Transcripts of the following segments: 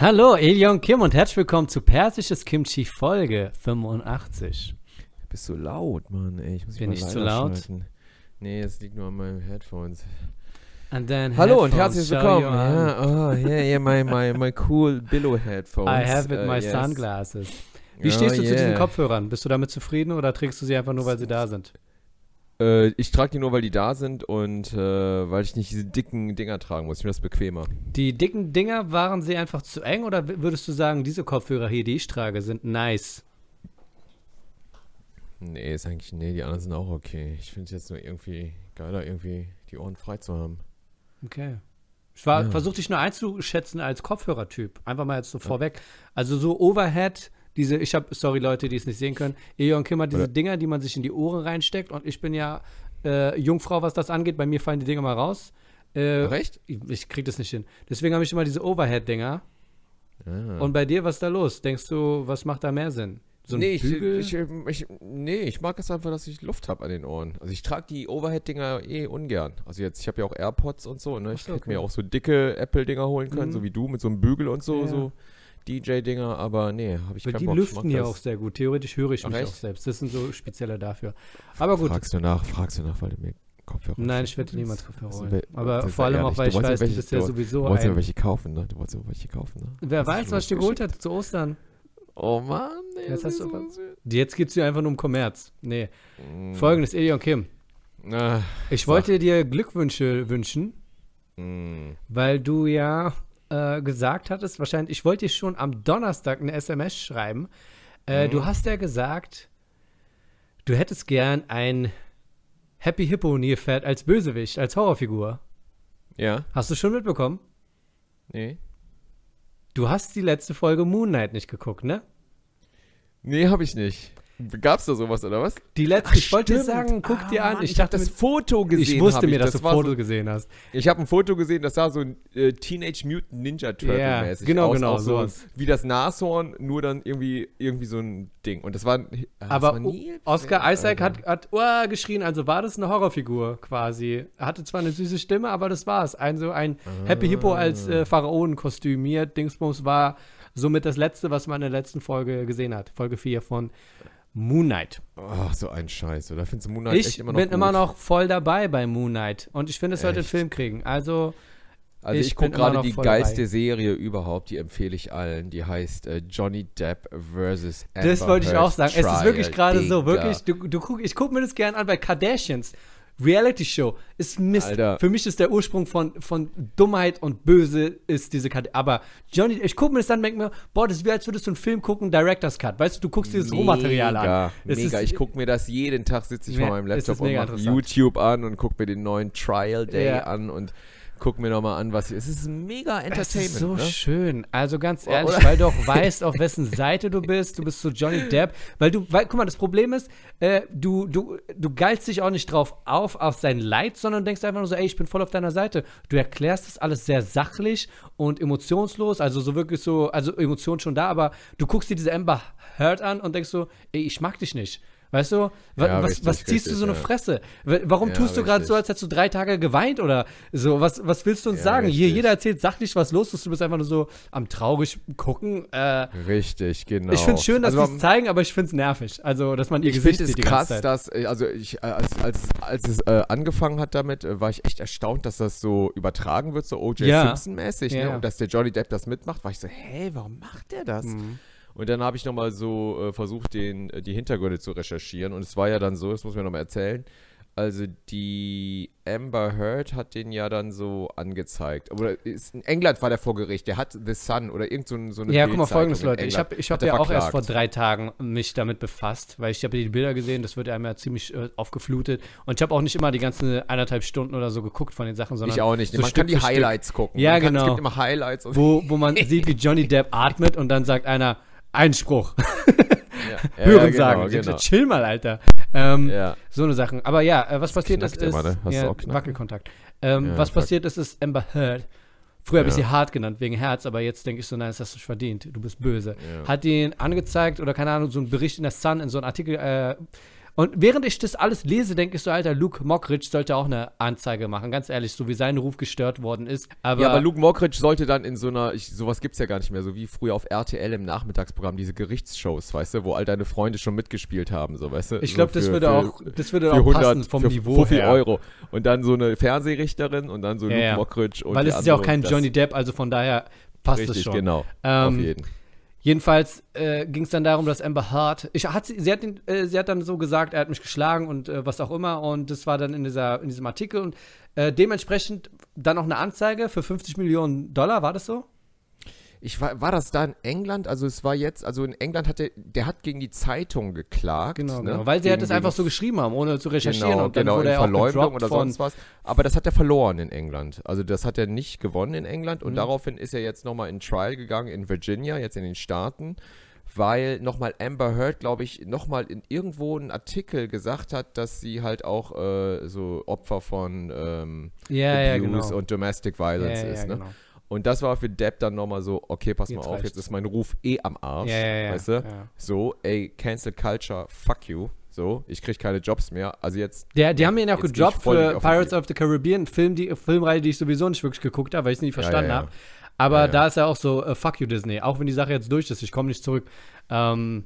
Hallo, Elion Kim und herzlich willkommen zu Persisches Kimchi Folge 85. Du bist so laut, Mann, ey. Ich muss Bin ich zu laut? schalten. Nee, es liegt nur an meinen Headphones. And then Hallo und headphones herzlich show willkommen. Ja, oh, yeah, yeah, my, my, my cool Billo Headphones. I have it Uh, my yes. sunglasses. Wie Oh, stehst du zu diesen yeah. Kopfhörern? Bist du damit zufrieden oder trägst du sie einfach nur, weil sie da sind? Äh, ich trage die nur, weil die da sind und äh, weil ich nicht diese dicken Dinger tragen muss. Ich finde das bequemer. Die dicken Dinger, waren sie einfach zu eng oder würdest du sagen, diese Kopfhörer hier, die ich trage, sind nice? Nee, ist eigentlich, nee, die anderen sind auch okay. Ich finde es jetzt nur irgendwie geiler, irgendwie die Ohren frei zu haben. Okay. Ich war, Ja. versuch dich nur einzuschätzen als Kopfhörertyp. Einfach mal jetzt so vorweg. Also so Overhead, diese, ich habe, sorry Leute, die es nicht sehen können, Eon Kim hat diese Oder- Dinger, die man sich in die Ohren reinsteckt und ich bin ja äh, Jungfrau, was das angeht. Bei mir fallen die Dinger mal raus. Äh, Ach, echt? ich, ich krieg das nicht hin. Deswegen habe ich immer diese Overhead-Dinger. Ah. Und bei dir, was ist da los? Denkst du, was macht da mehr Sinn? So nee, ich, ich, ich, nee, ich mag es einfach, dass ich Luft habe an den Ohren. Also ich trage die Overhead-Dinger eh ungern. Also jetzt, ich habe ja auch AirPods und so, ne? Ich so, hätte okay. mir auch so dicke Apple-Dinger holen können, Mhm. so wie du, mit so einem Bügel und so, Ja. so DJ-Dinger, aber nee, habe ich Weil keinen die Bock. Ich lüften ja auch sehr gut. Theoretisch höre ich Ach, mich echt? auch selbst. Das sind so spezielle dafür. Aber gut. Fragst du nach, fragst du nach, weil du mir Kopfhörer Nein, ich werde niemals Kopfhörer Also, holen. wer- Aber vor allem ja auch, ehrlich, weil du ich weiß, du welche- bist ja du- sowieso Du wolltest ja welche kaufen, ne? Du wolltest ja welche kaufen, ne? Wer Hast du weiß, was ich dir geholt habe zu Ostern. Oh Mann, ey, Jetzt hast du so was- süß. Jetzt geht es dir einfach nur um Kommerz. Nee. Mm. Folgendes, Elion Kim. Ah, Ich Sag. wollte dir Glückwünsche wünschen, mm. weil du ja äh, gesagt hattest, wahrscheinlich, ich wollte dir schon am Donnerstag eine SMS schreiben. Äh, Mhm. Du hast ja gesagt, du hättest gern ein Happy Hippo Nilpferd als Bösewicht, als Horrorfigur. Ja, Hast du schon mitbekommen? nee. Du hast die letzte Folge Moon Knight nicht geguckt, ne? Nee, hab ich nicht. Gab's da sowas oder was? Die letzte, ich wollte dir stimmt. sagen, guck Ah, dir an. Ich ich hab dachte, das mit- Foto gesehen. ich wusste mir, dass du war Foto So, gesehen hast. ich habe ein Foto gesehen, das sah so äh, Teenage Mutant Ninja Turtle Ja, mäßig genau, aus. genau, auch so sowas. wie das Nashorn, nur dann irgendwie irgendwie so ein Ding. Und das war, äh, das Aber war Oscar Isaac Alter. hat, hat oh, geschrien, also war das eine Horrorfigur quasi. Er hatte zwar eine süße Stimme, aber das war's. Ein, so ein Happy Hippo als Ah. äh, Pharaonen kostümiert. Dingsbums war somit das letzte, was man in der letzten Folge gesehen hat. Folge 4 von Moon Knight. Ach, so ein Scheiß. Oder findest du Moon Knight ich echt immer noch bin gut? immer noch voll dabei bei Moon Knight. Und ich finde, es sollte einen? Film kriegen. Also, Also ich, ich bin gucke gerade die geilste dabei. Serie überhaupt, die empfehle ich allen. Die heißt äh, Johnny Depp vs. das Amber wollte ich auch sagen. es ist Trial, wirklich gerade so, wirklich, du, du guck, ich gucke mir das gern an bei Kardashians. Reality Show ist Mist. Alter. Für mich ist der Ursprung von, von Dummheit und Böse ist diese Karte. Aber Johnny, ich gucke mir das an und denke mir, boah, das ist wie als würdest du einen Film gucken, Director's Cut. Weißt du, du guckst dir das Rohmaterial an. Es Mega, ist- ich gucke mir das jeden Tag, sitze ich vor meinem Laptop und mache. YouTube an und gucke mir den neuen Trial Day Ja. an und gucke mir nochmal an, was Es ist mega Es Entertainment. ist so ne? schön. Also ganz Oh, ehrlich, oder? weil du auch weißt, auf wessen Seite du bist. Du bist so Johnny Depp. Weil du, weil, guck mal, das Problem ist, äh, du, du, du geilst dich auch nicht drauf auf, auf sein Leid, sondern denkst einfach nur so, ey, ich bin voll auf deiner Seite. Du erklärst das alles sehr sachlich und emotionslos. Also so wirklich so, also Emotionen schon da, aber du guckst dir diese Amber Heard an und denkst so, ey, ich mag dich nicht. Weißt du, Wa- Ja, was, richtig, was ziehst du richtig, so eine ja. Fresse? Warum Ja, tust du gerade so, als hättest du drei Tage geweint oder so? Was, was willst du uns sagen? Hier, richtig. jeder erzählt sachlich, was los ist. Du bist einfach nur so am traurig gucken. Äh, Richtig, genau. Ich finde es schön, dass also, sie es zeigen, aber ich finde es nervig. Also, dass man ihr ich Gesicht finde es sieht die ganze krass, Zeit. dass, äh, also ich, äh, als, als, als es äh, angefangen hat damit, äh, war ich echt erstaunt, dass das so übertragen wird, so O.J. Ja. Simpson-mäßig, Ja, ne? Und dass der Johnny Depp das mitmacht, war ich so, hä, warum macht der das? Mhm. Und dann habe ich nochmal so äh, versucht, den, äh, die Hintergründe zu recherchieren. Und es war ja dann so, das muss mir nochmal erzählen. Also die Amber Heard hat den ja dann so angezeigt. Oder ist, in England war der vor Gericht. Der hat The Sun oder irgend so, so eine Ja, guck mal, folgendes, Leute. Ich habe ich hab ja auch erst vor verklagt. drei Tagen mich damit befasst, weil ich habe die Bilder gesehen, das wird einem ja ziemlich äh, aufgeflutet. Und ich habe auch nicht immer die ganzen eineinhalb Stunden oder so geguckt von den Sachen, sondern Ich auch nicht. so Man Stück kann die für Stück. Highlights gucken. Ja, Man kann, genau. Es gibt immer Highlights. Und wo, wo man sieht, wie Johnny Depp atmet und dann sagt einer, Einspruch, ja, Hören ja, sagen. Genau, denk so, genau. Chill mal, Alter. Ähm, Ja. So eine Sachen. Aber ja, äh, was passiert ist, ist immer, ne? Wackelkontakt. Ähm, was passiert ist, ist Amber Heard. Früher habe ich sie hart genannt, wegen Herz, aber jetzt denke ich so, nein, das hast du nicht verdient. Du bist böse. Hat ihn angezeigt oder keine Ahnung, so ein Bericht in der Sun, in so einem Artikel. Äh, Und während ich das alles lese, denke ich so, Alter, Luke Mockridge sollte auch eine Anzeige machen, ganz ehrlich, so wie sein Ruf gestört worden ist. Aber, ja, aber Luke Mockridge sollte dann in so einer, ich, sowas gibt's ja gar nicht mehr, so wie früher auf RTL im Nachmittagsprogramm, diese Gerichtsshows, weißt du, wo all deine Freunde schon mitgespielt haben, so, weißt du. ich so glaube, das für- würde für- auch, das würde für auch 100, passen vom für Niveau 50 her. Euro. Und dann so eine Fernsehrichterin und dann so Ja, Luke ja. Mockridge und Weil es ist ja auch kein das- Johnny Depp, also von daher passt es Richtig, schon. genau. Ähm, auf jeden. Jedenfalls äh, ging es dann darum, dass Amber Hart, ich, hat sie, sie, hat ihn, äh, sie hat dann so gesagt, er hat mich geschlagen und äh, was auch immer. Und das war dann in, dieser, in diesem Artikel. Und äh, dementsprechend dann auch eine Anzeige für 50 Millionen Dollar, war das so? Ich war, war das da in England? Also es war jetzt, also in England hat der, der hat gegen die Zeitung geklagt. Genau, ne? genau. Weil sie halt Gegen- das einfach gegen- so geschrieben haben, ohne zu recherchieren Genau, und dann genau, wurde in er Verleumdung oder sonst was. Aber das hat er verloren in England. Also das hat er nicht gewonnen in England und Mhm. daraufhin ist er jetzt nochmal in Trial gegangen in Virginia, jetzt in den Staaten, weil nochmal Amber Heard, glaube ich, nochmal in irgendwo einen Artikel gesagt hat, dass sie halt auch äh, so Opfer von ähm, ja, Abuse genau. und Domestic Violence ja, ist. Ne? genau. Und das war für Depp dann nochmal so, okay, pass Jetzt mal auf, reicht's. jetzt ist mein Ruf eh am Arsch. Ja, ja, ja, weißt du? So, ey, Cancel Culture, fuck you. So, ich krieg keine Jobs mehr. Also jetzt Der, die haben ihn ja auch die für. Pirates of the Caribbean, Film, die, Filmreihe, die ich sowieso nicht wirklich geguckt habe, weil ich es nie verstanden habe. Aber da ist er auch so, äh, fuck you Disney, auch wenn die Sache jetzt durch ist, ich komme nicht zurück. Ähm,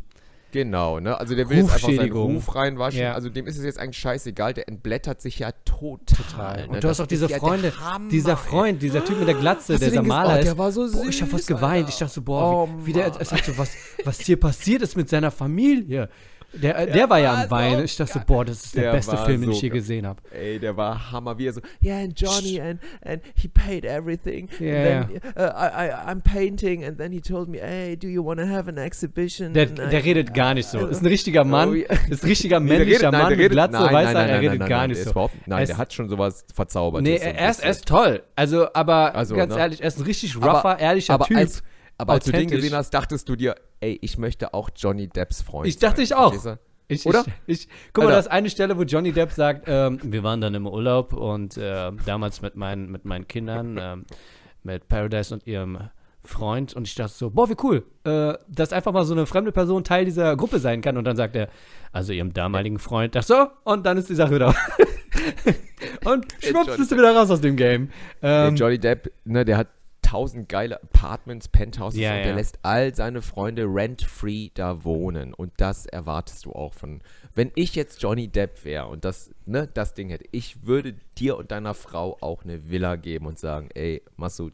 Genau, ne? Also der will jetzt einfach seinen. Ruf reinwaschen. Ja. Also dem ist es jetzt eigentlich scheißegal. Der entblättert sich ja total. Und ne? du hast auch diese ist ja Freunde, Hammer, dieser ey. Freund, dieser Typ mit der Glatze, der der Maler oh, ist. der war so boah, ich hab süß, was geweint. Alter. Ich dachte so, boah, Oh, wie, wie der, ich dachte so, was, was hier passiert ist mit seiner Familie. Der, äh, der war ja war am Weinen. so Ich dachte so, boah, das ist der, Der beste war Film, den so ich je gesehen habe. Ey, der war Hammer, wie er so, yeah, and Johnny, and, and he paid everything. Ja, and then, uh, I, I, I'm painting, and then he told me, hey, do you want to have an exhibition? Der, And I- der redet gar nicht so. Ist ein richtiger Mann, Oh, ja. ist ein richtiger der männlicher Mann der mit Glatze, nein, weiß nein, er, er nein, redet nein, gar nicht der so. Nein, Er der hat schon sowas Verzaubertes. Nee, er ist, er ist toll. Also, aber Also, ganz ne? ehrlich, er ist ein richtig Aber- rougher, ehrlicher aber Typ. Als, aber als du den gesehen hast, dachtest du dir, ey, ich möchte auch Johnny Depps Freund Ich dachte sein. ich auch. Ich, Oder? Ich, ich, guck mal, Alter. da ist eine Stelle, wo Johnny Depp sagt, ähm, wir waren dann im Urlaub und äh, damals mit meinen, mit meinen Kindern, ähm, mit Paradise und ihrem Freund und ich dachte so, boah, wie cool, äh, dass einfach mal so eine fremde Person Teil dieser Gruppe sein kann und dann sagt er, also ihrem damaligen Freund, ach so, und dann ist die Sache wieder. und schwupps bist du wieder raus aus dem Game. Ähm, Johnny Depp, ne, der hat tausend geile Apartments, Penthouses Ja, und ja. der lässt all seine Freunde rent-free da wohnen. Und das erwartest du auch von. Wenn ich jetzt Johnny Depp wäre und das, ne, das Ding hätte, ich würde dir und deiner Frau auch eine Villa geben und sagen, ey, Massoud,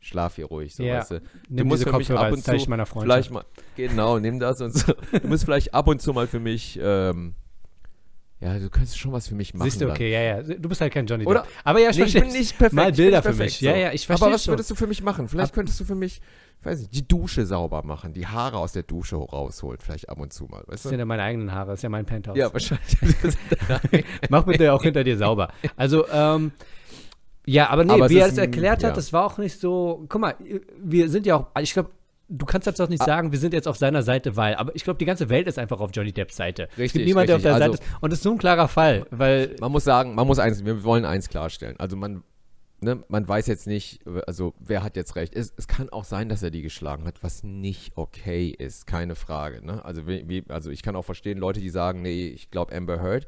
schlaf hier ruhig, so Ja. weißt du. Nimm diese Kopfhörer als Zeichen meiner Freundschaft. vielleicht mal, genau, nimm das und so. Du musst vielleicht ab und zu mal für mich, ähm, ja, du könntest schon was für mich machen. Siehst du, dann. okay, ja, ja. Du bist halt kein Johnny Oder- Depp. Aber ja, ich Nee, ich bin nicht perfekt. Mal Bilder nicht für perfekt, mich. Ja, ja, ich verstehe Aber was schon. würdest du für mich machen? Vielleicht könntest du für mich, weiß nicht, die Dusche sauber machen, die Haare aus der Dusche rausholen, vielleicht ab und zu mal, weißt Das du? sind ja meine eigenen Haare, das ist ja mein Penthouse. Ja, wahrscheinlich. Mach bitte auch hinter dir sauber. Also, ähm, ja, aber nee, Aber wie er es ein- erklärt hat, ja. das war auch nicht so. Guck mal, wir sind ja auch, ich glaube, du kannst jetzt auch nicht Ah. sagen, wir sind jetzt auf seiner Seite, weil, aber ich glaube, die ganze Welt ist einfach auf Johnny Depps Seite. es Richtig, gibt niemanden, der auf der richtig. Seite ist. Und das ist so ein klarer Fall, weil, man muss sagen, man muss eins, wir wollen eins klarstellen. Also man, ne, man weiß jetzt nicht, also wer hat jetzt recht. Es, es kann auch sein, dass er die geschlagen hat, was nicht okay ist, keine Frage. Ne? Also, wie, also ich kann auch verstehen, Leute, die sagen, nee, ich glaube Amber Heard,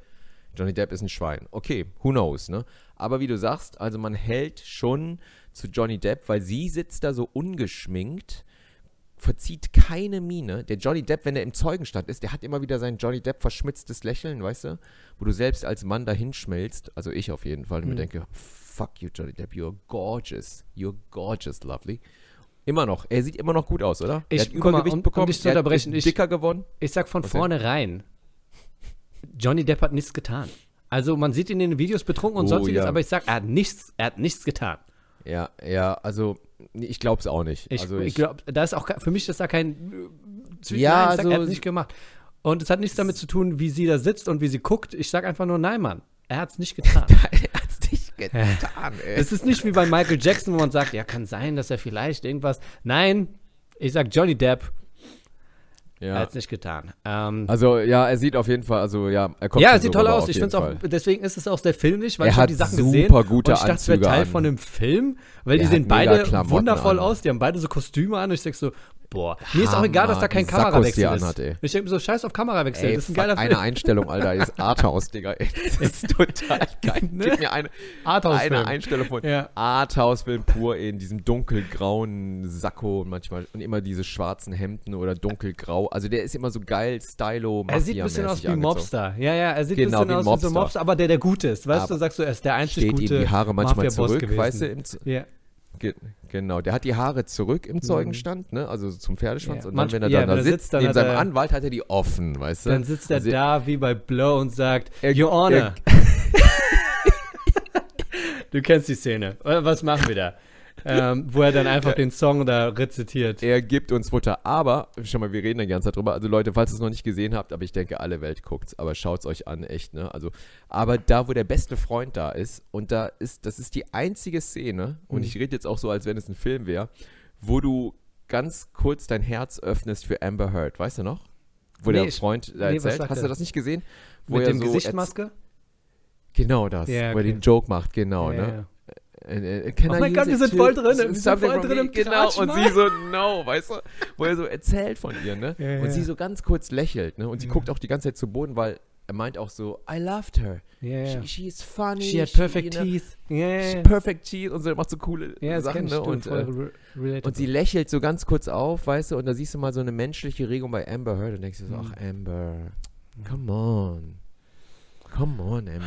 Johnny Depp ist ein Schwein. Okay, who knows, ne? Aber wie du sagst, also man hält schon zu Johnny Depp, weil sie sitzt da so ungeschminkt, verzieht keine Miene. Der Johnny Depp, wenn er im Zeugenstand ist, der hat immer wieder sein Johnny Depp verschmitztes Lächeln, weißt du? Wo du selbst als Mann dahin schmilzt, also ich auf jeden Fall, und mir Mhm. denke, fuck you, Johnny Depp, you're gorgeous. You're gorgeous, lovely. Immer noch. Er sieht immer noch gut aus, oder? Ich- er hat guck mal, Übergewicht um- um bekommen. zu er hat- unterbrechen, ist dicker geworden. ich sag von vornherein, Johnny Depp hat nichts getan. Also man sieht ihn in den Videos betrunken und Oh, sonstiges, ja. aber ich sag, er hat nichts, er hat nichts getan. Ja, ja, also ich glaube es auch nicht. Ich, also ich glaube, da ist auch für mich ist da kein Zwischen- Ja, nein, ich sag, er hat also- es nicht gemacht. Und es hat nichts damit zu tun, wie sie da sitzt und wie sie guckt. Ich sag einfach nur, nein, Mann, er hat es nicht getan. er hat es nicht getan, ey. es ist nicht wie bei Michael Jackson, wo man sagt, ja, kann sein, dass er vielleicht irgendwas. Nein, ich sag Johnny Depp, er Ja. hat es nicht getan. Ähm, Also ja, er sieht auf jeden Fall, also ja, er kommt ja, es sieht so toll aus. Ich finde es auch, deswegen ist es auch sehr filmisch, weil Er ich habe die Sachen super gesehen gute und ich dachte, es wäre Teil an. von einem Film, weil Er die sehen beide Klamotten wundervoll an. aus, die haben beide so Kostüme an und ich sag so, boah, mir ist auch egal, dass da kein Sackos, Kamerawechsel er ist. anhat, ey. Ich denke mir so, scheiß auf Kamerawechsel, Ey, das ist ein geiler eine Film. Einstellung, Alter, ist Arthouse, Digga. Ey, das ist total geil. Ne? Gib mir eine, eine Einstellung von Ja. Arthouse-Film pur in diesem dunkelgrauen Sakko und manchmal und immer diese schwarzen Hemden oder dunkelgrau. Also der ist immer so geil, stylo Er sieht ein bisschen aus wie angezogen. Mobster. Ja, ja, er sieht Genau, ein wie bisschen aus wie so Mobster. Mobster, aber der, der gut ist. Weißt Aber du, sagst du, er ist der einzig Steht gute ihm die Haare manchmal zurück, gewesen. weißt du? Im, Ja. ge genau, der hat die Haare zurück im Zeugenstand, ne? Also zum Pferdeschwanz. Ja. Und dann, wenn er ja, dann da sitzt, sitzt, dann neben seinem er- Anwalt hat er die offen, weißt du? Dann sitzt er Also- da wie bei Blow und sagt, Er- Your Honor. er- du kennst die Szene. Was machen wir da? Ähm, wo er dann einfach den Song da rezitiert. Er gibt uns Futter. Aber, schau mal, wir reden die ganze Zeit drüber. Also Leute, falls ihr es noch nicht gesehen habt, aber ich denke, alle Welt guckt's. Aber schaut's euch an, echt, ne? Also, aber da, wo der beste Freund da ist, und da ist, das ist die einzige Szene, und Mhm. ich rede jetzt auch so, als wenn es ein Film wäre, wo du ganz kurz dein Herz öffnest für Amber Heard. Weißt du noch? Wo Nee, der Freund da nee, erzählt. Hast du das nicht gesehen? Wo Mit er dem so Gesichtsmaske? Genau das. Ja, Wo er okay. den Joke macht, genau, Ja, ne? Ja. Äh, äh, Oh mein Gott, wir sind voll drin, wir sind voll drin im Genau, und sie so, no, weißt du? Wo er so erzählt von ihr, ne? Ja, und ja. sie so ganz kurz lächelt, ne? Und sie guckt auch die ganze Zeit zu Boden, weil er meint auch so, I loved her. Ja, ja. She, she's funny. She had she, perfect know, teeth. Ja, ja, she ja. Perfect teeth und so, macht so coole Ja, das Sachen, ne? Und, äh, und sie lächelt so ganz kurz auf, weißt du, und da siehst du mal so eine menschliche Regung bei Amber Heard und denkst du so, Mhm. ach Amber, come on. Come on, Amber.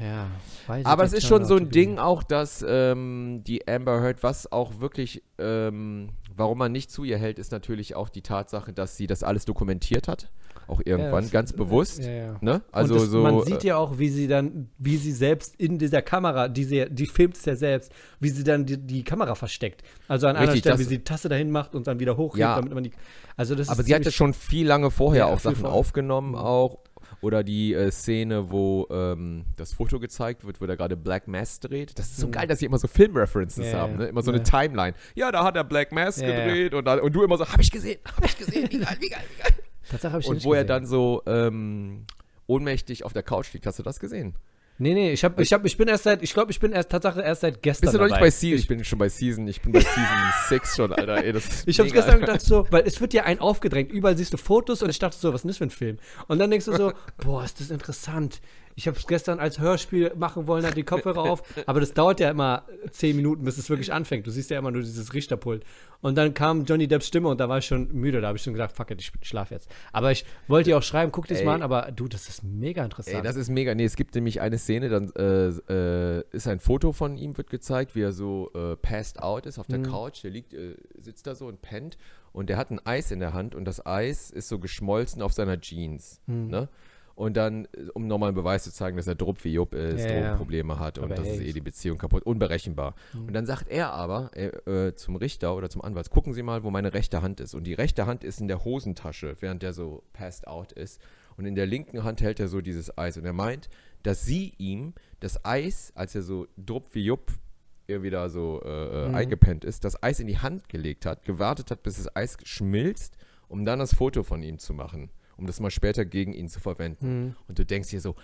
ja, weiß Aber es ist schon so ein Ding auch, dass ähm, die Amber Heard, was auch wirklich, ähm, warum man nicht zu ihr hält, ist natürlich auch die Tatsache, dass sie das alles dokumentiert hat. Auch irgendwann, das- ganz bewusst. Ja, ja. Ne? Also das, so. man sieht äh, ja auch, wie sie dann, wie sie selbst in dieser Kamera, die, sie, die filmt es ja selbst, wie sie dann die, die Kamera versteckt. Also an einer Richtig, Stelle, wie sie die Tasse dahin macht und dann wieder hochhebt, Ja. damit man die. Also das aber ist sie hat ja schon viel lange vorher Ja, auch Sachen vorher. aufgenommen auch. Oder die äh, Szene, wo ähm, das Foto gezeigt wird, wo der gerade Black Mass dreht. Das ist so Mhm. geil, dass sie immer so Filmreferences Ja, haben. Ne? Immer so Ja. eine Timeline. Ja, da hat er Black Mass ja. gedreht und, dann, und du immer so, hab ich gesehen, hab ich gesehen, wie geil, wie geil, wie geil. Tatsache hab ich Und wo er gesehen. dann so ähm, ohnmächtig auf der Couch liegt. Hast du das gesehen? Nee, nee, ich, hab, ich, hab, ich bin erst seit, ich glaube, ich bin erst Tatsache erst seit gestern. Bist du noch nicht dabei. bei Season? Ich bin schon bei Season. Ich bin bei Season 6 schon, Alter. Ey, Ich hab's gestern gedacht so, weil es wird dir ein aufgedrängt, überall siehst du Fotos und ich dachte so, was ist denn das für ein Film? Und dann denkst du so, boah, ist das interessant. Ich habe es gestern als Hörspiel machen wollen, hatte die Kopfhörer auf, aber das dauert ja immer zehn Minuten, bis es wirklich anfängt. Du siehst ja immer nur dieses Richterpult. Und dann kam Johnny Depps Stimme und da war ich schon müde, da habe ich schon gesagt, fuck it, ich schlaf jetzt. Aber ich wollte dir auch schreiben, guck Ey. mal an, aber du, das ist mega interessant. Ey, das ist mega. Nee, es gibt nämlich eine Szene, dann äh, äh, ist ein Foto von ihm, wird gezeigt, wie er so äh, passed out ist auf der Mhm. Couch. Der liegt, äh, sitzt da so und pennt und der hat ein Eis in der Hand und das Eis ist so geschmolzen auf seiner Jeans. Mhm. Ne? Und dann, äh, um nochmal einen Beweis zu zeigen, dass er Drupp wie Jupp ist, Ja, ja. Drogenprobleme hat und das ist eh die Beziehung kaputt, unberechenbar. Mhm. Und dann sagt er aber äh, äh, zum Richter oder zum Anwalt, gucken Sie mal, wo meine rechte Hand ist. Und die rechte Hand ist in der Hosentasche, während der so passed out ist. Und in der linken Hand hält er so dieses Eis. Und er meint, dass sie ihm das Eis, als er so drupp wie Jupp irgendwie da so äh, äh, Mhm. eingepennt ist, das Eis in die Hand gelegt hat, gewartet hat, bis das Eis schmilzt, um dann das Foto von ihm zu machen, um das mal später gegen ihn zu verwenden. Mhm. Und du denkst dir so,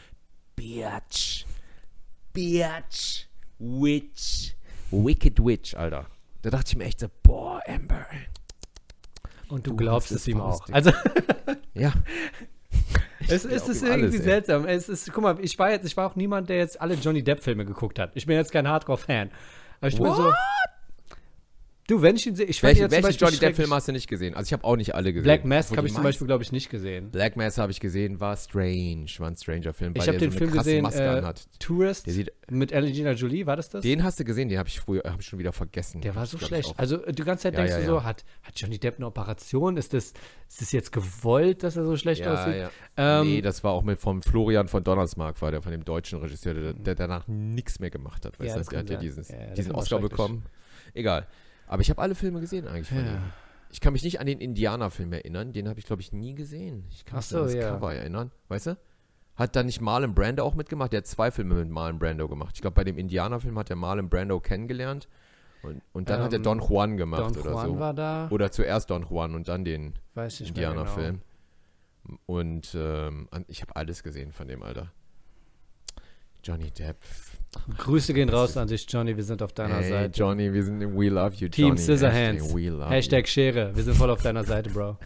Bitch, Bitch, Witch, Wicked Witch, Alter. Da dachte ich mir echt so, boah, Amber. und du du glaubst es ihm auch. Also Ja, es, es ist irgendwie alles, seltsam. Es ist, guck mal, ich war jetzt, ich war auch niemand, der jetzt alle Johnny Depp-Filme geguckt hat. Ich bin jetzt kein Hardcore-Fan. Aber ich bin so. Du, wenn ich ihn sehe, ich welche, jetzt zum welche Beispiel Johnny Depp-Filme schrecklich. hast du nicht gesehen? Also ich habe auch nicht alle gesehen. Black Mask habe ich zum Beispiel, glaube ich, nicht gesehen. Black Mass habe ich gesehen, war strange, war ein stranger Film, Ich habe den so Film gesehen, Maske äh, anhat. Tourist sieht, mit Angelina Jolie, war das das? den hast du gesehen, den habe ich früher, habe ich schon wieder vergessen. Der war so schlecht. Also die ganze Zeit Ja, denkst ja, du so, ja. hat, hat Johnny Depp eine Operation? Ist das, ist das jetzt gewollt, dass er so schlecht ja, aussieht? ja. Ähm, nee, das war auch mit vom Florian von Donnersmarck, war der von dem deutschen Regisseur, der, der danach nichts mehr gemacht hat. Weißt Ja, du? der hat ja Ja, ja, diesen Film war Oscar bekommen. Egal. Aber ich habe alle Filme gesehen eigentlich von Ja. ihm. Ich kann mich nicht an den Indianerfilm erinnern. Den habe ich, glaube ich, nie gesehen. Ich kann mich so, an das ja. Cover erinnern. Weißt du? Hat da nicht Marlon Brando auch mitgemacht? Der hat zwei Filme mit Marlon Brando gemacht. Ich glaube, bei dem Indianerfilm hat er Marlon Brando kennengelernt. Und, und dann hat er Ähm, Don Juan gemacht Don oder Juan so. war da, Oder zuerst Don Juan und dann den mehr genau. Indianerfilm. Und ähm, ich habe alles gesehen von dem Alter. Johnny Depp. Grüße gehen raus an dich, Johnny. Wir sind auf deiner Hey, Seite. Johnny, wir sind We love you, Team Johnny. Scissorhands. Hashtag We love Hashtag Schere. Wir sind voll auf deiner Seite, Bro.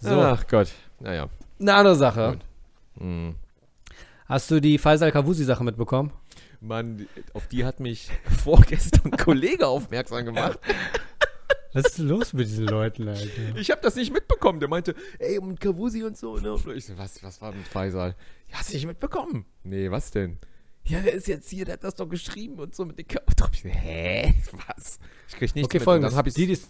So, Ach Gott. Naja. eine andere Sache. Hm. Hast du die Faisal Kavusi-Sache mitbekommen? Mann, auf die hat mich vorgestern ein Kollege aufmerksam gemacht. Was ist los mit diesen Leuten, Alter? Ich habe das nicht mitbekommen. Der meinte, ey, und Kavusi und so. Ne? Ich so, was, was war mit Faisal? Ja, hast du nicht mitbekommen? Nee, was denn? Ja, der ist jetzt hier, der hat das doch geschrieben und so mit den ich so, Hä? Was? Ich krieg nichts Okay, mit. Folgendes. Hab ich's, die, die's-